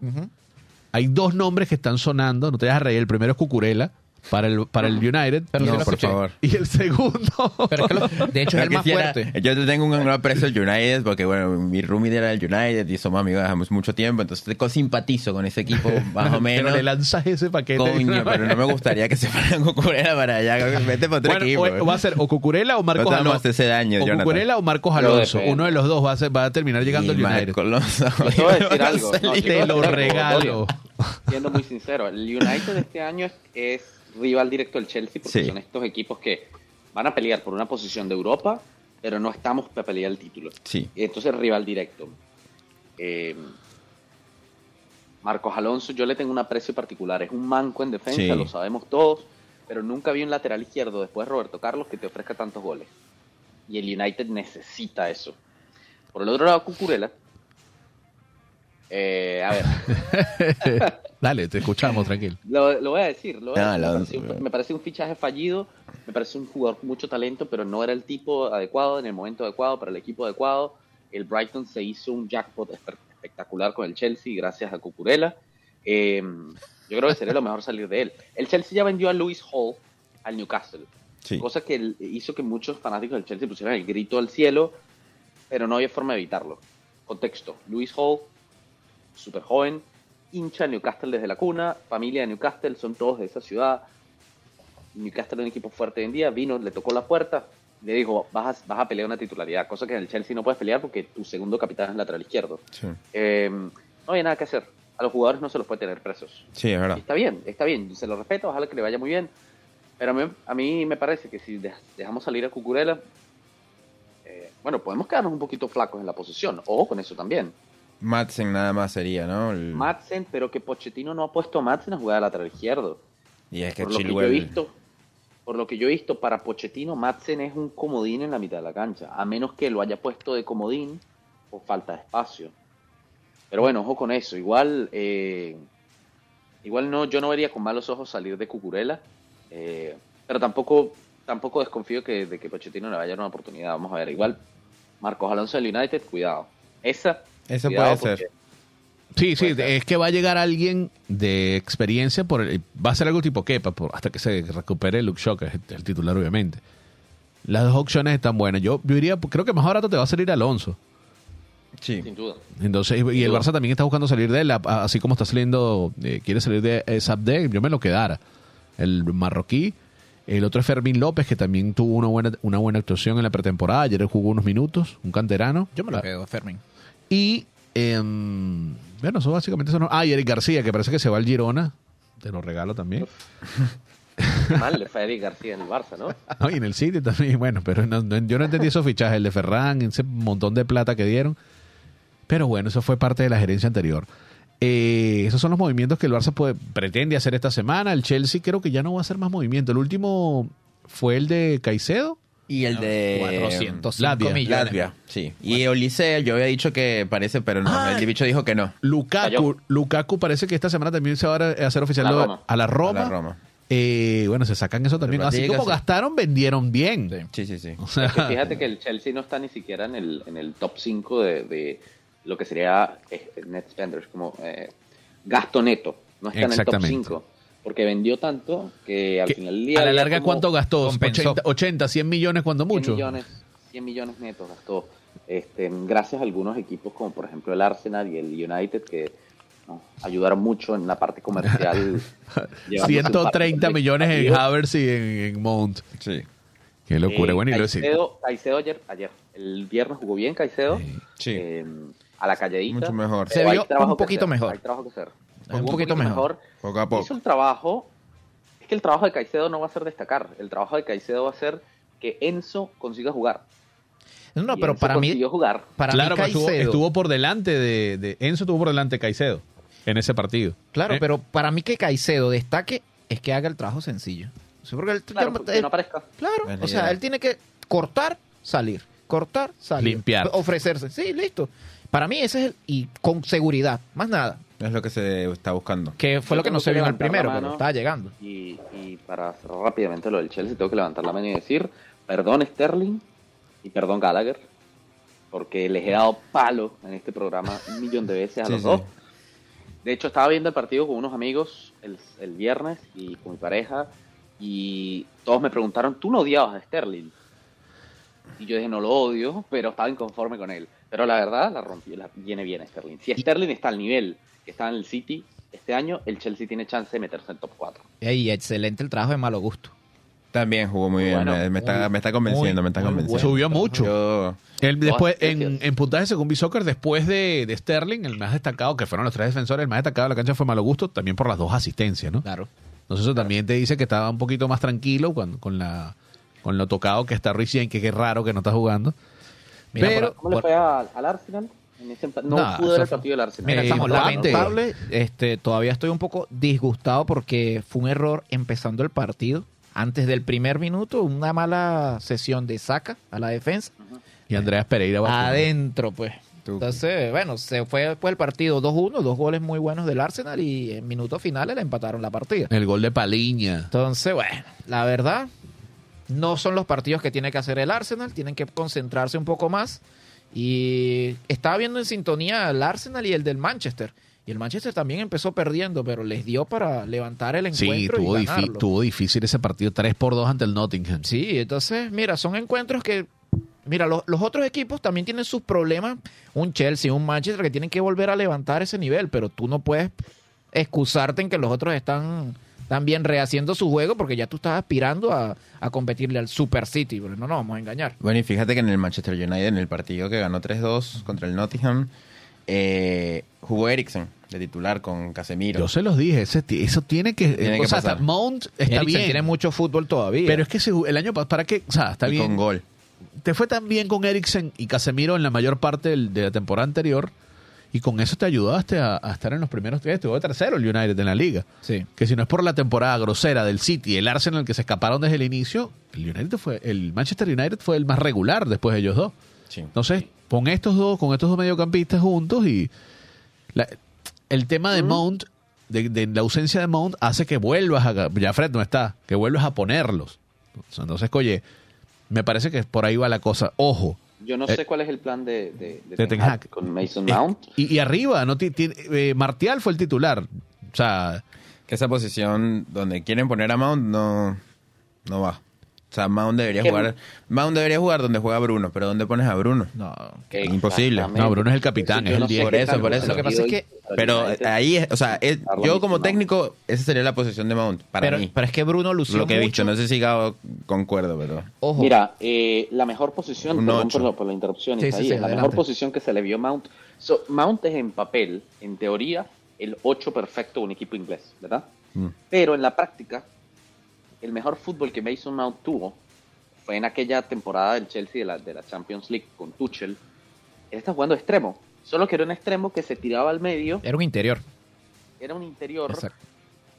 Hay dos nombres que están sonando. No te vayas a reír. El primero es Cucurella para el, para el United. Pero no, por favor. Y el segundo. Pero es que lo- de hecho es el Yo más fuerte. Yo te tengo un gran aprecio al United porque, bueno, mi roomie era del United y somos amigos hace mucho tiempo. Entonces, te simpatizo con ese equipo, más o menos. Pero le lanzas ese paquete. Coño, pero no me gustaría que se fueran con Cucurella para allá. Vete para otro Bueno, equipo. o, va a ser o Cucurella o Marcos No te vamos a Alonso. ese daño, o Jonathan. Cucurella o Marcos Alonso. Uno de los dos va a, ser- va a terminar llegando al United. Alonso. Yo te voy a decir algo. No, yo Te creo lo regalo. siendo muy sincero, el United este año es, es rival directo del Chelsea porque Sí. son estos equipos que van a pelear por una posición de Europa, pero no estamos para pelear el título. Sí. Entonces, rival directo. Eh, Marcos Alonso, yo le tengo un aprecio particular. Es un manco en defensa, Sí. lo sabemos todos, pero nunca vi un lateral izquierdo después de Roberto Carlos que te ofrezca tantos goles. Y el United necesita eso. Por el otro lado, Cucurella. Eh, a ver, Dale, te escuchamos, tranquilo. lo, lo voy a decir. Lo voy a Ah, decir. lo- me, parece un, me parece un fichaje fallido. Me parece un jugador con mucho talento, pero no era el tipo adecuado en el momento adecuado para el equipo adecuado. El Brighton se hizo un jackpot espe- espectacular con el Chelsea gracias a Cucurella. Eh, yo creo que sería lo mejor salir de él. El Chelsea ya vendió a Lewis Hall al Newcastle. Sí. Cosa que hizo que muchos fanáticos del Chelsea pusieran el grito al cielo, pero no había forma de evitarlo. Contexto: Luis Hall, súper joven, hincha de Newcastle desde la cuna, familia de Newcastle, son todos de esa ciudad. Newcastle es un equipo fuerte hoy en día, vino, le tocó la puerta, le dijo: vas a, vas a pelear una titularidad, cosa que en el Chelsea no puedes pelear porque tu segundo capitán es lateral izquierdo. Sí. Eh, no había nada que hacer. A los jugadores no se los puede tener presos. Sí, es verdad. Está bien, está bien, se lo respeto, ojalá que le vaya muy bien. Pero a mí, a mí me parece que si dej- dejamos salir a Cucurella, eh, bueno, podemos quedarnos un poquito flacos en la posición. Ojo con eso también. Madsen nada más sería, ¿no? El- Madsen, pero que Pochettino no ha puesto a Madsen a jugar a lateral izquierdo. y es que Por lo que yo he visto, por lo que yo he visto, para Pochettino, Madsen es un comodín en la mitad de la cancha, a menos que lo haya puesto de comodín por falta de espacio. Pero bueno, ojo con eso. Igual, eh, igual no, yo no vería con malos ojos salir de Cucurella, eh, pero tampoco, tampoco desconfío que, de que Pochettino le vaya a dar una oportunidad. Vamos a ver, igual Marcos Alonso del United, cuidado. Esa, Eso cuidado puede ser. Sí, sí, ser. es que va a llegar alguien de experiencia, por el- va a ser algo tipo Kepa, por- hasta que se recupere Luke Shaw, que es el, el titular, obviamente. Las dos opciones están buenas. Yo, yo diría, creo que más barato te va a salir Alonso. Sí. Sin duda. Entonces, y el duda. Barça también está buscando salir de él, así como está saliendo, eh, quiere salir de eh, Sabde, yo me lo quedara. El marroquí. El otro es Fermín López, que también tuvo una buena, una buena actuación en la pretemporada. Ayer jugó unos minutos, un canterano. Yo me lo quedo, Fermín. Y, em, bueno, eso básicamente son... Ah, y Eric García, que parece que se va al Girona. Te lo regalo también. Mal le fue a Eric García en el Barça, ¿no? No, y en el City también, bueno, pero no- no- yo no entendí esos fichajes, el de Ferran, ese montón de plata que dieron. Pero bueno, eso fue parte de la gerencia anterior. Eh, esos son los movimientos que el Barça puede- pretende hacer esta semana. El Chelsea creo que ya no va a hacer más movimiento. El último fue el de Caicedo. Y el de 405 Latvia. millones. Latvia, sí. Y Olise, yo había dicho que parece, pero no. Ah. el bicho dijo que no. Lukaku. Lukaku parece que esta semana también se va a hacer oficial A la lo- Roma. a la Roma. A la Roma. Eh, bueno, se sacan eso también. Así como sí. gastaron, vendieron bien. Sí. Sí, sí, sí. O sea, Es que fíjate que el Chelsea no está ni siquiera en el, en el top 5 de, de lo que sería eh, net spenders, como eh, gasto neto. No está en el top Exactamente. 5. Porque vendió tanto que al que final del día. a la larga, ¿cuánto gastó? compensó. 80, 80, 100 millones cuando 100 mucho. millones, 100 millones netos gastó. Este, gracias a algunos equipos como por ejemplo el Arsenal y el United que ¿no? ayudaron mucho en la parte comercial. llevándose el 130 partido. millones en. Havertz y en, en Mount. Sí. Qué locura. Eh, bueno, y lo sí. Caicedo, Caicedo ayer, ayer, el viernes jugó bien Caicedo. Sí. eh, a la calladita. Mucho mejor. Se vio un poquito hacer, mejor. Hay trabajo que hacer. Un poquito mejor. Poco a poco. Hizo el trabajo. Es que el trabajo de Caicedo no va a ser destacar. El trabajo de Caicedo va a ser que Enzo consiga jugar. No, Y pero Enzo para mí, consiguió jugar. para claro, mí estuvo, Caicedo, estuvo por delante de, de- Enzo estuvo por delante de Caicedo en ese partido. claro, Eh, pero para mí que Caicedo destaque es que haga el trabajo sencillo. Porque él- Claro, él- que no aparezca. claro, o sea, idea. él tiene que cortar, salir, cortar, salir, Limpiar. ofrecerse. Sí, listo. Para mí ese es el y con seguridad, más nada. Es lo que se está buscando. Que fue Yo lo que no se vio en el primero, pero estaba llegando. Y, y para cerrar rápidamente lo del Chelsea, tengo que levantar la mano y decir, perdón Sterling y perdón Gallagher, porque les he dado palo en este programa un millón de veces a Sí, los sí. dos. De hecho, estaba viendo el partido con unos amigos el, el viernes y con mi pareja y todos me preguntaron, ¿tú no odiabas a Sterling? Y yo dije, no lo odio, pero estaba inconforme con él. Pero la verdad, la rompió, la viene bien Sterling. Si Sterling está al nivel que está en el City este año, el Chelsea tiene chance de meterse en top 4. Y excelente el trabajo de malo gusto. También jugó muy bien. Bueno, me, me está, muy- me está convenciendo, muy- me está convenciendo. Subió mucho. Yo, Él después, en, en puntaje según B-Soccer, después de, de Sterling, el más destacado, que fueron los tres defensores, el más destacado de la cancha fue Malo Gusto, también por las dos asistencias, ¿no? Claro. Entonces eso también te dice que estaba un poquito más tranquilo cuando, con la con lo tocado que está Ruiz que qué raro que no está jugando. Mira, Pero, ¿Cómo le fue al, al Arsenal? No Nah, pude ver el partido del Arsenal. Mira, Eh, estamos lamentable. Este, todavía estoy un poco disgustado porque fue un error empezando el partido. Antes del primer minuto, una mala sesión de saca a la defensa. y Andreas Pereira va Adentro, pues. Tú. Entonces, bueno, se fue después el partido 2-1, dos goles muy buenos del Arsenal y en minutos finales le empataron la partida. el gol de Paliña. Entonces, bueno, la verdad, no son los partidos que tiene que hacer el Arsenal, tienen que concentrarse un poco más. Y estaba viendo en sintonía el Arsenal y el del Manchester. Y el Manchester también empezó perdiendo, pero les dio para levantar el Sí, encuentro tuvo, y difi- ganarlo. tuvo difícil ese partido, 3 por 2 ante el Nottingham. Sí, entonces, mira, son encuentros que, mira, los, los otros equipos también tienen sus problemas. Un Chelsea, un Manchester que tienen que volver a levantar ese nivel, pero tú no puedes excusarte en que los otros están también rehaciendo su juego porque ya tú estás aspirando a, a competirle al Super City, pero no nos vamos a engañar. Bueno, y fíjate que en el Manchester United, en el partido que ganó 3-2 contra el Nottingham, eh, jugó Eriksen de titular con Casemiro. Yo se los dije, ese eso tiene que... Tiene o que sea, pasar. Mount está Eriksen bien. tiene mucho fútbol todavía. Pero es que se- el año pasado, ¿para qué? O sea, está y bien. con gol. Te fue tan bien con Eriksen y Casemiro en la mayor parte de la temporada anterior y con eso te ayudaste a, a estar en los primeros tres. Estuvo tercero el United en la liga. sí. Que si no es por la temporada grosera del City y el Arsenal que se escaparon desde el inicio, el United fue, el Manchester United fue el más regular después de ellos dos. Sí. Entonces, con estos dos, con estos dos mediocampistas juntos y la- el tema de Mount, de, de la ausencia de Mount, hace que vuelvas a, ya Fred no está, que vuelvas a ponerlos. Entonces, oye, me parece que por ahí va la cosa. Ojo. Yo no Eh, sé cuál es el plan de, de, de de Ten Hag. con Mason Eh, Mount. y, y arriba, no ti- ti- eh, Martial fue el titular. O sea, Que esa posición donde quieren poner a Mount no, no va. O sea, Mount debería ¿Qué? jugar. Mount debería jugar donde juega Bruno, pero ¿dónde pones a Bruno? No. Imposible. No, Bruno es el capitán, es el no sé 10. Por eso, por eso. Lo que pasa es que- Pero ahí, es- o sea, es- yo como Mount. técnico, esa sería la posición de Mount para Pero, mí. pero es que Bruno lució Lo que he visto, mucho. no sé si Gabo concuerdo, pero. Ojo. Mira, eh, la mejor posición, Un perdón por, la- por la interrupción, Sí, está sí, ahí, sí, es la mejor posición que se le vio a Mount. So, Mount es en papel, en teoría, el 8 perfecto de un equipo inglés, ¿verdad? mm. Pero en la práctica, el mejor fútbol que Mason Mount tuvo fue en aquella temporada del Chelsea de la, de la Champions League con Tuchel. Él está jugando extremo, solo que era un extremo que se tiraba al medio, Era un interior. era un interior. Exacto.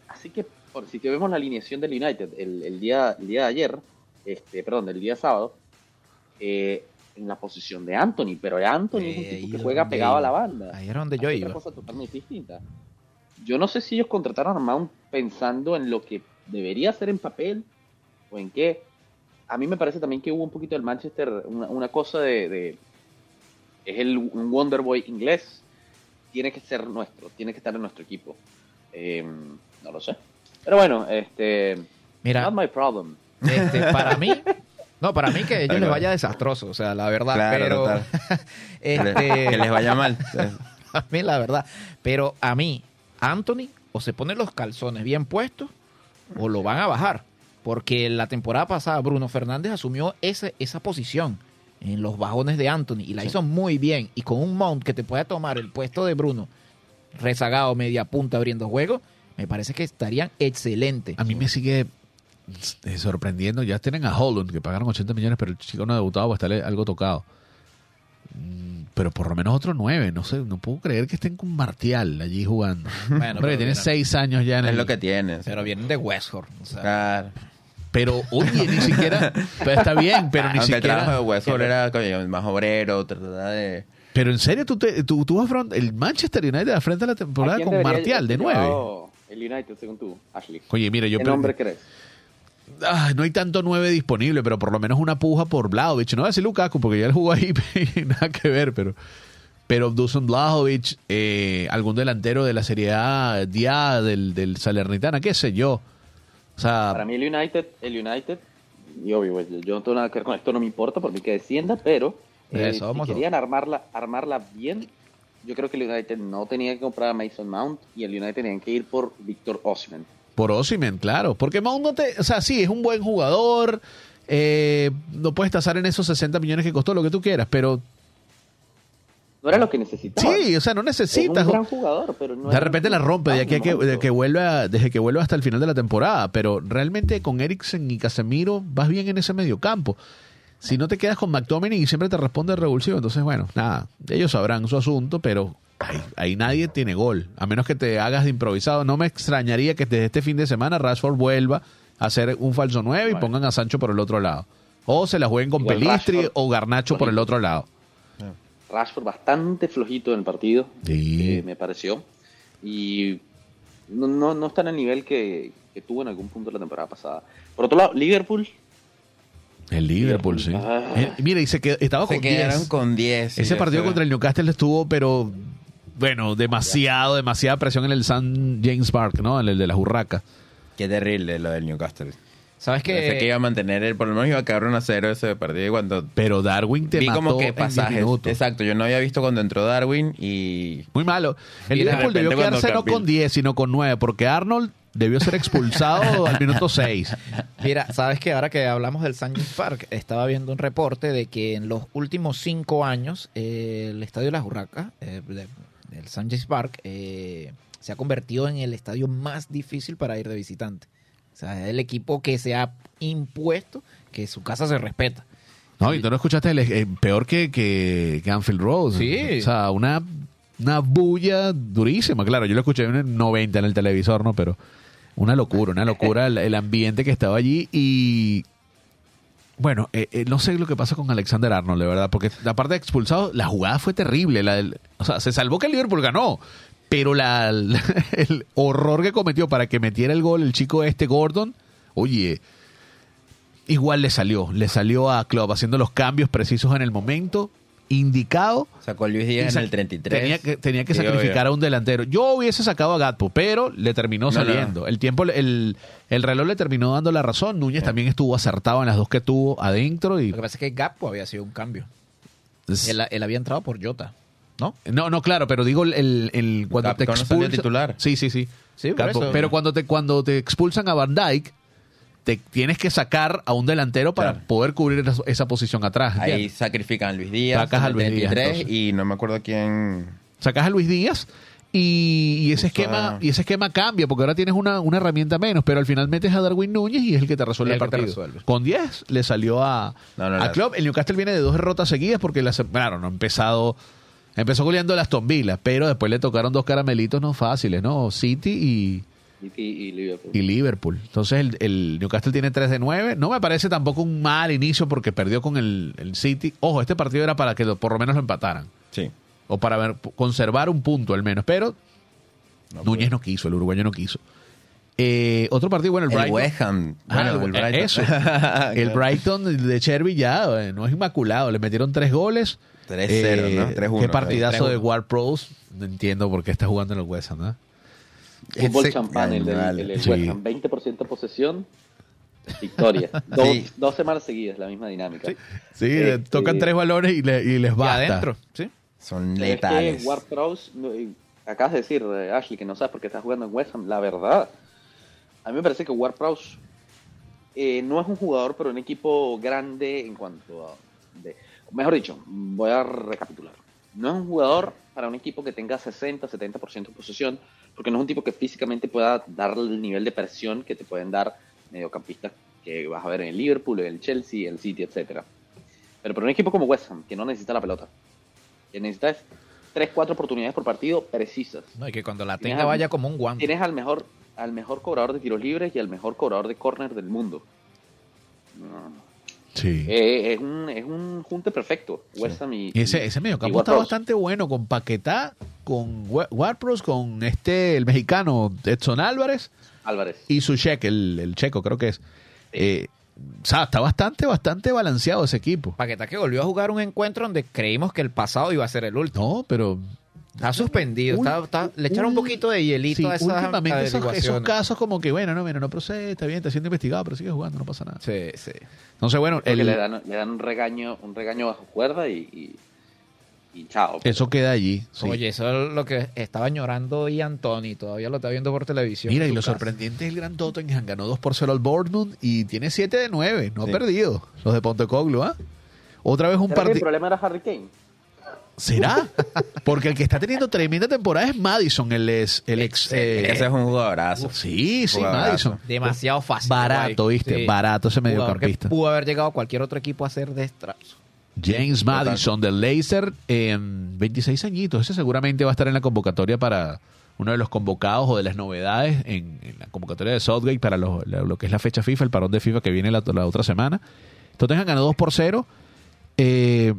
Así que, por si que vemos la alineación del United el, el día, el día de ayer, este, perdón, del día sábado, eh, en la posición de Anthony, pero Anthony es un ahí tipo que juega pegado a la banda. Ahí era donde yo iba. Otra cosa totalmente distinta. Yo no sé si ellos contrataron a Mount pensando en lo que debería hacer en papel o en qué. A mí me parece también que hubo un poquito del Manchester, una, una cosa de, de- Es el un Wonder Boy inglés. Tiene que ser nuestro, tiene que estar en nuestro equipo. Eh, no lo sé. Pero bueno, este. Mira, Not my problem. este, para mí, no, para mí que a ellos les vaya desastroso, o sea, la verdad, Claro, pero este, Que les vaya mal. a mí la verdad, pero a mí Anthony o se pone los calzones bien puestos o lo van a bajar, porque la temporada pasada Bruno Fernández asumió ese, esa posición en los bajones de Anthony y la hizo muy bien y con un mount que te pueda tomar el puesto de Bruno rezagado media punta abriendo juego, me parece que estarían excelentes. A mí me sigue eh, sorprendiendo. Ya tienen a Holland, que pagaron 80 millones, pero el chico no ha debutado o está le- algo tocado. Mm, Pero por lo menos otro 9. No sé, no puedo creer que estén con Martial allí jugando. Bueno, Hombre, pero tiene vienen- 6 años ya en Es el... lo que tienes. Pero vienen de West Ham, o sea, Claro. Pero, oye, ni siquiera... pero está bien, pero ni Aunque el trabajo de siquiera... Westworld era coño, más obrero, de. Pero en serio, tú, te, tú, tú afront- el Manchester United afronta la ¿A temporada con Martial de haber 9. llevado El United, según tú, Ashley. Oye, mira, yo... ¿Qué nombre crees? Ah, no hay tanto 9 disponible, pero por lo menos una puja por Blajovic. No voy a decir Lukaku porque ya él jugó ahí nada que ver, pero pero Dusan Blajovic, eh, algún delantero de la Serie A, Dia del, del Salernitana, qué sé yo. O sea, Para mí el United, el United, y obvio, pues, yo no tengo nada que ver con esto, no me importa por mí que descienda, pero eh, Eso, si querían armarla, armarla bien, yo creo que el United no tenía que comprar a Mason Mount y el United tenía que ir por Víctor Osimhen. Por Osimen, claro. Porque Mount no te. O sea, sí, es un buen jugador. eh, no puedes tasar en esos 60 millones que costó lo que tú quieras, pero No era lo que necesitaba. sí, o sea, no es necesitas. un gran jugador, pero no De repente la rompe de aquí a que, de que vuelva, desde que vuelva hasta el final de la temporada, pero realmente con Eriksen y Casemiro vas bien en ese mediocampo. Si no te quedas con McTominay y siempre te responde el revulsivo, entonces bueno, nada, ellos sabrán su asunto, pero ahí, ahí nadie tiene gol, a menos que te hagas de improvisado. No me extrañaría que desde este fin de semana Rashford vuelva a hacer un falso 9 y pongan a Sancho por el otro lado. O se la jueguen con Igual Pelistri Rashford, o Garnacho por el otro lado. Rashford bastante flojito en el partido, Sí. eh, me pareció. Y no, no, no está en el nivel que, que tuvo en algún punto de la temporada pasada. Por otro lado, Liverpool, El Liverpool, sí. Ah. Eh, mira, y se quedó, estaba Se con quedaron 10. con 10. sí, Ese partido contra el Newcastle estuvo, pero bueno, demasiado, demasiada presión en el San James Park, ¿no? En el de las Urracas. Qué terrible lo del Newcastle. ¿sabes Pensé que qué? iba a mantener, el, por lo menos iba a quedar 1 a 0 ese partido. Y cuando Pero Darwin te vi mató como que en 10 pasajes. Exacto, yo no había visto cuando entró Darwin y. Muy malo. El Y de Liverpool debió no Campbell- con 10, sino con 9, porque Arnold debió ser expulsado al minuto 6. Mira, sabes que ahora que hablamos del St. James Park, estaba viendo un reporte de que en los últimos cinco años eh, el Estadio de las Urracas, eh, de- el St. James Park, eh, se ha convertido en el estadio más difícil para ir de visitante. O sea, es el equipo que se ha impuesto que su casa se respeta. No, y tú no escuchaste el, eh, peor que, que, que Anfield Road. Sí. O sea, una, una bulla durísima. Claro, yo lo escuché en el 90 en el televisor, ¿no? Pero una locura, una locura el, el ambiente que estaba allí y... Bueno, eh, eh, no sé lo que pasa con Alexander Arnold, de verdad, porque aparte de expulsado, la jugada fue terrible. La del- o sea, se salvó que el Liverpool ganó, pero la, el horror que cometió para que metiera el gol el chico este Gordon, oye, igual le salió, le salió a Klopp haciendo los cambios precisos en el momento indicado. Sacó a Luis Díaz en el 33. Tenía que, tenía que Sí, sacrificar obvio. a un delantero. Yo hubiese sacado a Gatpo, pero le terminó No, no. saliendo. El tiempo, el, el reloj le terminó dando la razón. Núñez también estuvo acertado en las dos que tuvo adentro. Y, Lo que pasa es que Gappo había sido un cambio. Él, él había entrado por Jota, ¿no? No, no, claro, pero digo el, el- el- cuando te no expulsan. titular. Sí, sí, sí. Sí, por Gakpo. eso. Pero cuando te, cuando te expulsan a Van Dyke, te tienes que sacar a un delantero para Claro. poder cubrir esa, esa posición atrás. Ahí sacrifican a Luis Díaz. Sacas a Luis Díaz, 33, entonces. y no me acuerdo quién. Sacas a Luis Díaz y, y ese Usa- esquema y ese esquema cambia porque ahora tienes una, una herramienta menos, pero al final metes a Darwin Núñez y es el que te resuelve Es el partido. Con 10 le salió a, No, no, a Klopp. El Newcastle viene de dos derrotas seguidas porque la, claro, no ha empezado empezó goleando las Tombilas, pero después le tocaron dos caramelitos no fáciles, ¿no? City y City y Liverpool. y Liverpool. Entonces el, el Newcastle tiene 3 de 9. No me parece tampoco un mal inicio porque perdió con el, el City. Ojo, este partido era para que lo- por lo menos lo empataran. Sí. O para ver- conservar un punto al menos. Pero Núñez no quiso, el uruguayo no quiso. Eh, otro partido, bueno, el El Brighton. West Ham. Ah, Bueno, el eh, Brighton. eso. el Brighton de Cherby ya eh, no es inmaculado. Le metieron tres goles. 3-0, ¿no? 3-1, Qué partidazo 3-1. de War Pros. No entiendo por qué está jugando en el West Ham, ¿no? Fútbol Ese- champán, el, del- el, el Sí. West Ham. 20% posesión, victoria. Dos, Sí. dos semanas seguidas, la misma dinámica. Sí, Este- tocan tres balones y, le- y les Y basta. adentro, ¿sí? Son Pero es letales. que Ward Prowse, acabas de decir, eh, Ashley, que no sabes por qué estás jugando en West Ham. La verdad, a mí me parece que Ward Prowse eh, no es un jugador, pero un equipo grande en cuanto a... de- mejor dicho, voy a recapitular. No es un jugador para un equipo que tenga 60, 70% de posesión, porque no es un tipo que físicamente pueda darle el nivel de presión que te pueden dar mediocampistas que vas a ver en el Liverpool, en el Chelsea, el City, etcétera. Pero para un equipo como West Ham, que no necesita la pelota, que necesita es 3, 4 oportunidades por partido precisas. No, y que cuando la tenga al- vaya como un guante. Tienes al mejor, al mejor cobrador de tiros libres y al mejor cobrador de córner del mundo. No. Sí. Eh, es, un, es un junte perfecto, West Ham y, Y ese, ese mediocampo está bastante bueno con Paquetá, con Wa- Ward-Prowse, con este, el mexicano Edson Álvarez Álvarez. y Suchek, el, el checo creo que es. Eh, o sea, está bastante, bastante balanceado ese equipo. Paquetá que volvió a jugar un encuentro donde creímos que el pasado iba a ser el último. No, pero Está suspendido. Está- está- le echaron un poquito de hielito sí, a esas últimamente esos, casos como que, bueno, no, mira, no procede, está bien, está siendo investigado, pero sigue jugando, no pasa nada. Sí, sí. Entonces, bueno, el- le dan, le dan un regaño, un regaño bajo cuerda y, y, y chao. eso queda allí. sí. Oye, eso es lo que estaba llorando y Anthony. Todavía lo está viendo por televisión. Mira, y lo casa. sorprendente es el gran Tottenham. Ganó 2 por 0 al Bournemouth y tiene 7 de 9. No Sí. ha perdido. Los de Pontecoglu, ¿ah? Otra vez un ¿Será que el partido. problema era Harry Kane? ¿Será? Porque el que está teniendo tremenda temporada es Madison, el, es, el ex. eh, Ese es un jugadorazo. sí, sí, Jugadorazo. Madison. Demasiado fácil. Barato, guay. ¿viste? Sí. Barato ese mediocampista. Pudo haber llegado a cualquier otro equipo a hacer destrozos. James Madison del Leicester, en 26 añitos. Ese seguramente va a estar en la convocatoria para uno de los convocados o de las novedades en, en la convocatoria de Southgate para lo, lo- lo que es la fecha FIFA, el parón de FIFA que viene la, la otra semana. Tottenham ganó 2 por 0. eh,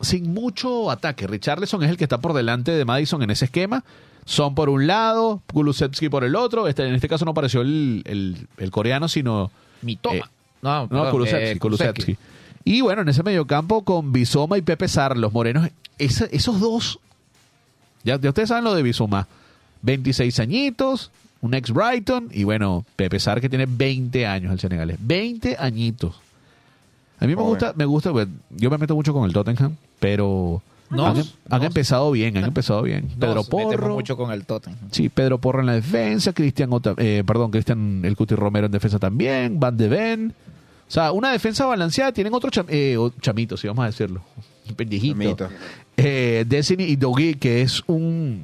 sin mucho ataque. Richarlison es el que está por delante de Madison en ese esquema. Son por un lado, Kulusevski por el otro. Este, en este caso no apareció el, el- el coreano, sino Mi toma. Eh, no, no, Kulusevski, eh, Kulusevski. Y bueno, en ese mediocampo con Bizoma y Pepe Sar, los morenos, esa- esos dos, ya, ya ustedes saben lo de Bizoma, 26 añitos, un ex Brighton, y bueno, Pepe Sar que tiene 20 años el senegalés, 20 añitos. A mí me gusta, me gusta, pues, yo me meto mucho con el Tottenham, pero Nos, han, han nos. empezado bien, han empezado bien. Pedro Nos Porro, mucho con el Tottenham. Sí, Pedro Porro en la defensa, Cristian Ota- eh, perdón, Cristian El Cuti Romero en defensa también, Van de Ven. O sea, una defensa balanceada. Tienen otro cham- eh, chamito, si vamos a decirlo. Un pendejito. Chamito. Eh, Destiny y Dogui, que es un,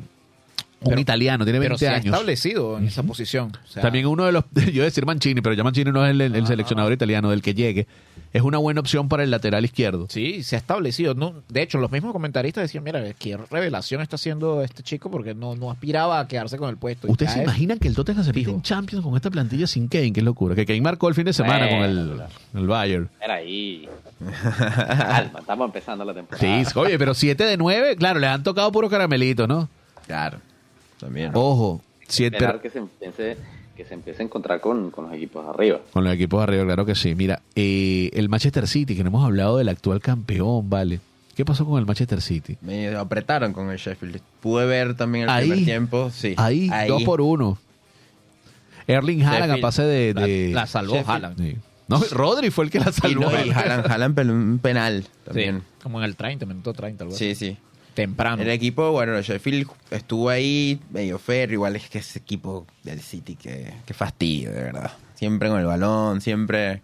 un Pero- italiano, tiene Pero 20 se ha años. establecido en esa posición. O sea, También uno de los, yo iba a decir Mancini, pero ya Mancini no es el, el seleccionador italiano del que llegue. Es una buena opción para el lateral izquierdo. Sí, se ha establecido. No, de hecho, los mismos comentaristas decían, mira, qué revelación está haciendo este chico porque no, no aspiraba a quedarse con el puesto. ¿Ustedes se es- imaginan que el Tottenham se fijo. en Champions con esta plantilla sin Kane? Qué locura. Que Kane marcó el fin de semana con el, el Bayern. Era ahí. Calma, estamos empezando la temporada. Sí, oye, pero 7 de 9, claro, les han tocado puro caramelito, ¿no? Claro. También. Ojo, siete, Esperar que se empiece, que se empiece a encontrar con, con los equipos de arriba. con los equipos de arriba, claro que sí. Mira, eh, el Manchester City, que no hemos hablado del actual campeón, ¿vale? ¿Qué pasó con el Manchester City? Me apretaron con el Sheffield. Pude ver también el Ahí. primer tiempo. Sí. Ahí, dos por uno. Erling Haaland a pase de... La, de- la salvó Sheffield. Haaland. Sí. No, Rodri fue el que la Y, salvó. no, y Haaland, un penal también. Sí, como en el 30, minuto 30, algo así. Sí, sí. Temprano. El equipo, bueno, el Sheffield estuvo ahí medio fair, igual es que ese equipo del City, que, que fastidio, de verdad. Siempre con el balón, siempre...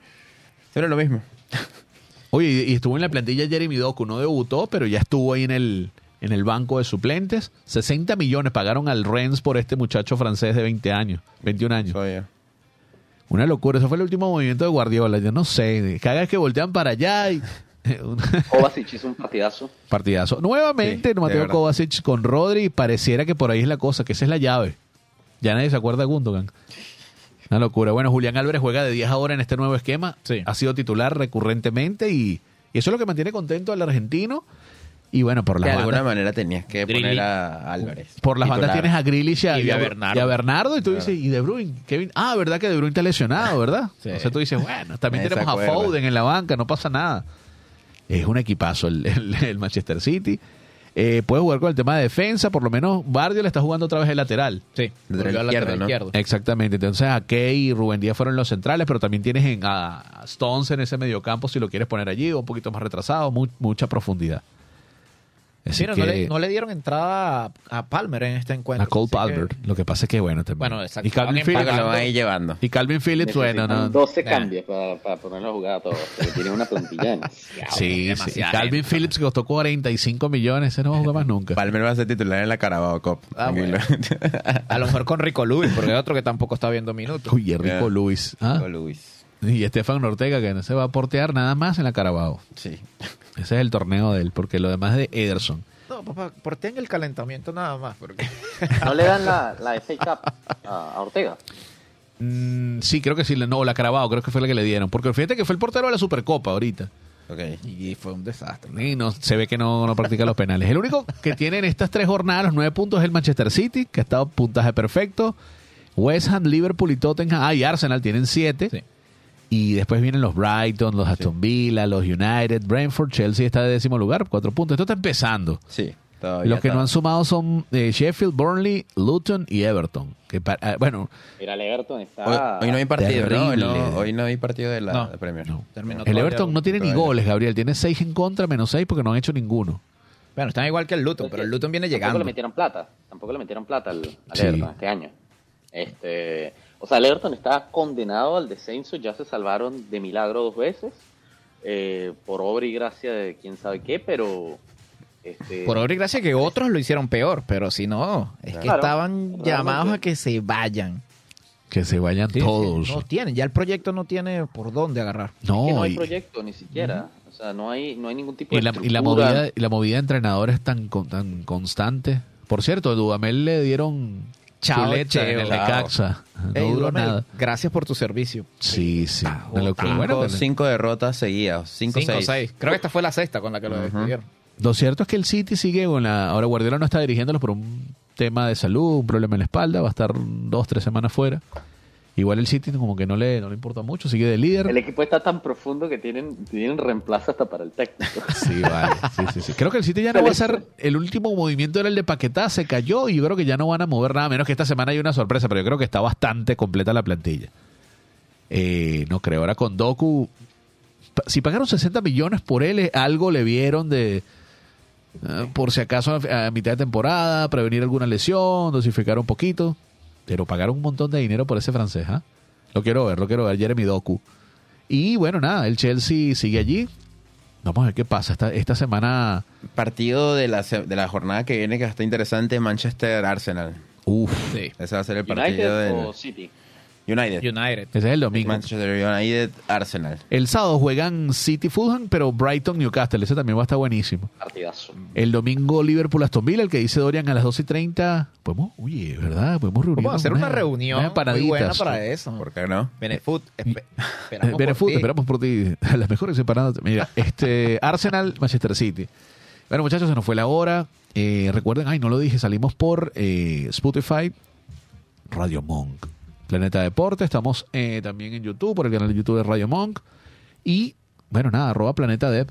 Siempre lo mismo. Oye, y estuvo en la plantilla Jeremy Doku, no debutó, pero ya estuvo ahí en el, en el banco de suplentes. 60 millones pagaron al Rennes por este muchacho francés de 20 años, 21 años. Yo. Una locura, eso fue el último movimiento de Guardiola, yo no sé, cada vez que voltean para allá y... Kovacic hizo un partidazo. partidazo. Nuevamente, Sí, de Mateo. Kovacic con Rodri, pareciera que por ahí es la cosa, que esa es la llave. Ya nadie se acuerda de Gundogan. Una locura. Bueno, Julián Álvarez juega de 10 ahora en este nuevo esquema. Sí. Ha sido titular recurrentemente y, y eso es lo que mantiene contento al argentino. Y bueno, por De las alguna bandas, manera tenías que poner a Álvarez. por las bandas tienes a Grealish y a, Y a y a- Bernardo. y tú dices, ¿y De Bruyne? Kevin? Ah, ¿verdad que De Bruyne está lesionado, verdad? Sí. Entonces tú dices, bueno, también tenemos a. Foden en la banca, no pasa nada. Es un equipazo el, el- el Manchester City. Eh, puede jugar con el tema de defensa, por lo menos Bardio le está jugando otra vez el lateral. Sí, al izquierdo, lateral ¿no? izquierdo. Exactamente, entonces a Key y Rubén Díaz fueron los centrales, pero también tienes en, a, a Stones en ese mediocampo si lo quieres poner allí, o un poquito más retrasado, mu- mucha profundidad. Así Mira, que- no, le, no le dieron entrada a, a Palmer en este encuentro. a Cole que- Palmer, lo que pasa es que bueno también. Bueno, exacto. Y Calvin Phillips, lo van a ir llevando. y Calvin Phillips, bueno, no, 12 Nah. cambios para, para ponerlo a jugar a todos. Porque tienen una plantilla demasiado. sí, sí. Y Calvin gente. Phillips que costó 45 millones, ese no va a jugar más nunca. Palmer va a ser titular en la Carabao Cup. Ah. A lo mejor con Rico Lewis, porque hay otro que tampoco está viendo minutos. Uy, es rico. Luis. ¿ah? Con Luis. Y Estefan Ortega que no se va a portear nada más en la Carabao. Sí. Ese es el torneo de él, porque lo demás es de Ederson. No, papá, porten el calentamiento nada más. Porque... No le dan la, la FA Cup a, Ortega. Mm, sí, creo que sí. No, la Carabao, creo que fue la que le dieron. Porque fíjate que fue el portero de la Supercopa ahorita. Ok. Y fue un desastre. Y no, se ve que no, no practica los penales. El único que tiene en estas tres jornadas los nueve puntos es el Manchester City, que ha estado puntaje perfecto. West Ham, Liverpool y Tottenham. Ah, y Arsenal tienen siete. Sí. Y después vienen los Brighton, los Aston Villa, los United, Brentford, Chelsea está de décimo lugar, cuatro puntos. Esto está empezando. Sí. Todavía Los que está. no han sumado son eh, Sheffield, Burnley, Luton y Everton. Que pa- ah, bueno, Mira, el Everton está. hoy no hay partido, ¿no? Hoy no, terrible. hoy no hay partido de la No. de Premier. no. El Everton no tiene ni goles, Gabriel. Tiene seis en contra, menos seis porque no han hecho ninguno. Bueno, están igual que el Luton, pero el Luton viene Tampoco llegando. le metieron plata. Tampoco le metieron plata al, al Sí. Everton este año. Este, o sea, el Everton está condenado al descenso. Ya se salvaron de milagro dos veces. eh, por obra y gracia de quién sabe qué, pero. Este, Por obra y gracia que otros lo hicieron peor, pero si no, es que estaban realmente. llamados a que se vayan. Que se vayan Sí, todos. sí, No tienen, ya el proyecto no tiene por dónde agarrar. No, que no hay y, proyecto ni siquiera. O sea, no hay, no hay ningún tipo y de la, y la movida, y la movida de entrenadores tan, con- tan constante. Por cierto, a Dudamel le dieron Chuleta en el. Necaxa. No Ey, duró Dudamel, nada. Gracias por tu servicio. Sí, sí. Una locura. Cinco, Bueno, cinco derrotas seguidas. Cinco, Cinco, seis. seis. Creo que esta fue la sexta con la que lo despidieron. Lo cierto es que el City sigue con la. Ahora Guardiola no está dirigiéndolos por un tema de salud, un problema en la espalda, va a estar dos, tres semanas fuera. Igual el City como que no le, no le importa mucho, sigue de líder. El equipo está tan profundo que tienen, tienen reemplazo hasta para el técnico. Sí, vale. Sí, sí, sí. Creo que el City ya no va a ser. El último movimiento era el de Paquetá, se cayó y yo creo que ya no van a mover nada, menos que esta semana hay una sorpresa, pero yo creo que está bastante completa la plantilla. Eh, no creo. Ahora con Doku, si pagaron 60 millones por él, eh, algo le vieron de. eh, por si acaso a mitad de temporada, prevenir alguna lesión, dosificar un poquito. Pero pagaron un montón de dinero por ese francés, ¿ah? Lo quiero ver, lo quiero ver, Jeremy Doku. Y bueno, nada, el Chelsea sigue allí. Vamos a ver qué pasa. Esta, esta semana. Partido de la, se- de la jornada que viene que está interesante, Manchester-Arsenal. Uff. Sí. Ese va a ser el partido United del o City. United. United. Ese es el domingo. Manchester United-Arsenal. El sábado juegan City Fulham, pero Brighton Newcastle. Ese también va a estar buenísimo. Partidazo. El domingo Liverpool Aston Villa, el que dice Dorian a las 2 y 30. Podemos, oye, ¿verdad? Podemos reunirnos. Vamos a hacer una reunión muy buena para eso. ¿Por qué no? Benefoot. espe- esperamos por Benefut, ti. esperamos por ti. Las mejores separadas. Mira, este Arsenal, Manchester City. Bueno, muchachos, se nos fue la hora. Eh, recuerden, ay, no lo dije, salimos por eh, Spotify, Radio Monk, Planeta Deporte. Estamos eh, también en YouTube, por el canal de YouTube de Radio Monk. Y, bueno, nada, arroba Planeta Dev.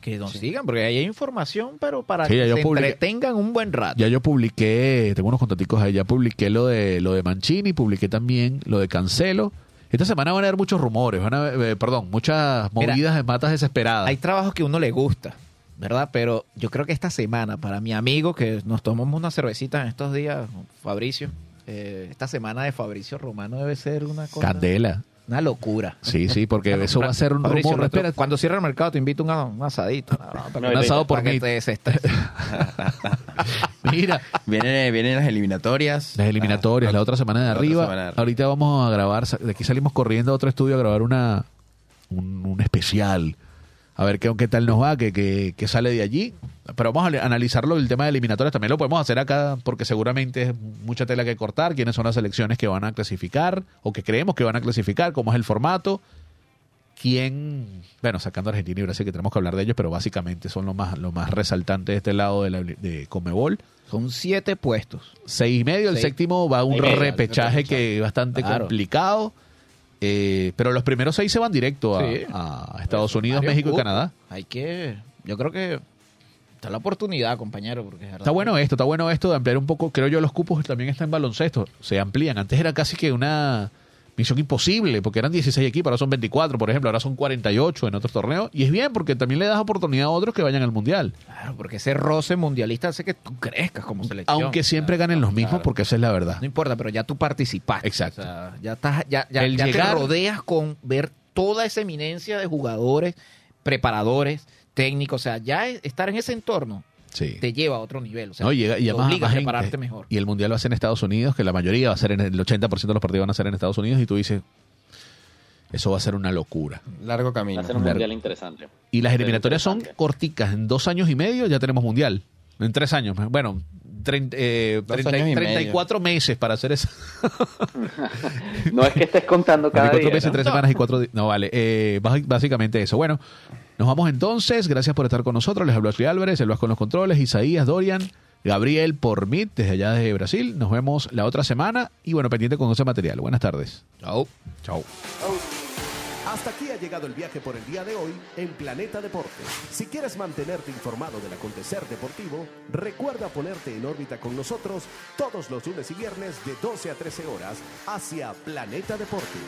Que nos sigan, porque ahí hay información, pero para Sí, que se publiqué- entretengan un buen rato. Ya yo publiqué, tengo unos contacticos ahí, ya publiqué lo de lo de Mancini, publiqué también lo de Cancelo. Esta semana van a haber muchos rumores, van a haber, eh, perdón, muchas Mira, movidas de matas desesperadas. Hay trabajos que a uno le gusta, ¿verdad? Pero yo creo que esta semana, para mi amigo, que nos tomamos una cervecita en estos días, Fabricio, eh, esta semana de Fabricio Romano debe ser una cosa... Candela. Una locura. Sí, sí, porque eso va a ser un Fabricio, rumor. Espera, Cuando cierre el mercado te invito a un, un asadito. No, Un asado por mí. mira, Vienen, vienen las eliminatorias. las eliminatorias, Ah, la otra semana de la otra arriba. semana de arriba. Ahorita vamos a grabar, de aquí salimos corriendo a otro estudio a grabar una un, un especial. A ver qué, qué tal nos va, qué, qué- qué sale de allí. Pero vamos a analizarlo, el tema de eliminatorias también lo podemos hacer acá porque seguramente es mucha tela que cortar, quiénes son las selecciones que van a clasificar o que creemos que van a clasificar, cómo es el formato, quién, bueno, sacando Argentina y Brasil que tenemos que hablar de ellos, pero básicamente son lo más, lo más resaltante de este lado de, la, de Comebol. Son siete puestos. Seis y medio, el séptimo va a un repechaje que es bastante Claro. complicado. Eh, pero los primeros seis se van directo a, Sí. a Estados Unidos, México y cupos. Canadá. Hay que... Yo creo que está la oportunidad, compañero, porque es. Está bueno esto, está bueno esto de ampliar un poco. Creo yo los cupos también están en baloncesto. Se amplían. Antes era casi que una misión imposible, porque eran 16 equipos, ahora son 24, por ejemplo, ahora son 48 en otros torneos. Y es bien, porque también le das oportunidad a otros que vayan al Mundial. Claro, porque ese roce mundialista hace que tú crezcas como selección. Aunque siempre ganen los mismos, Claro. porque esa es la verdad. No importa, pero ya tú participaste. Exacto. O sea, ya estás, ya, ya, El ya llegar- te rodeas con ver toda esa eminencia de jugadores, preparadores, técnicos. O sea, ya es- estar en ese entorno Sí. te lleva a otro nivel. O sea, No, llega, y te obliga a gente. prepararte mejor. Y el mundial va a ser en Estados Unidos, que la mayoría va a ser en el 80% de los partidos van a ser en Estados Unidos, y tú dices, eso va a ser una locura. Largo Va camino. a ser un Largo. mundial interesante. Y las eliminatorias son corticas, en dos años y medio ya tenemos mundial. En tres años, bueno, trein- eh, 30 años y 34 meses para hacer eso. No es que estés contando cada 24 día. meses, ¿no? tres semanas y cuatro días. No, vale. eh, bás- básicamente eso. Bueno, nos vamos entonces. Gracias por estar con nosotros. Les habló Ashley Álvarez, el con los controles, Isaías, Dorian, Gabriel por Meet, desde allá desde Brasil. Nos vemos la otra semana y bueno, pendiente con ese material. Buenas tardes. Chao. Chao. Hasta aquí ha llegado el viaje por el día de hoy en Planeta Deporte. Si quieres mantenerte informado del acontecer deportivo, recuerda ponerte en órbita con nosotros todos los lunes y viernes de 12 a 13 horas hacia Planeta Deporte.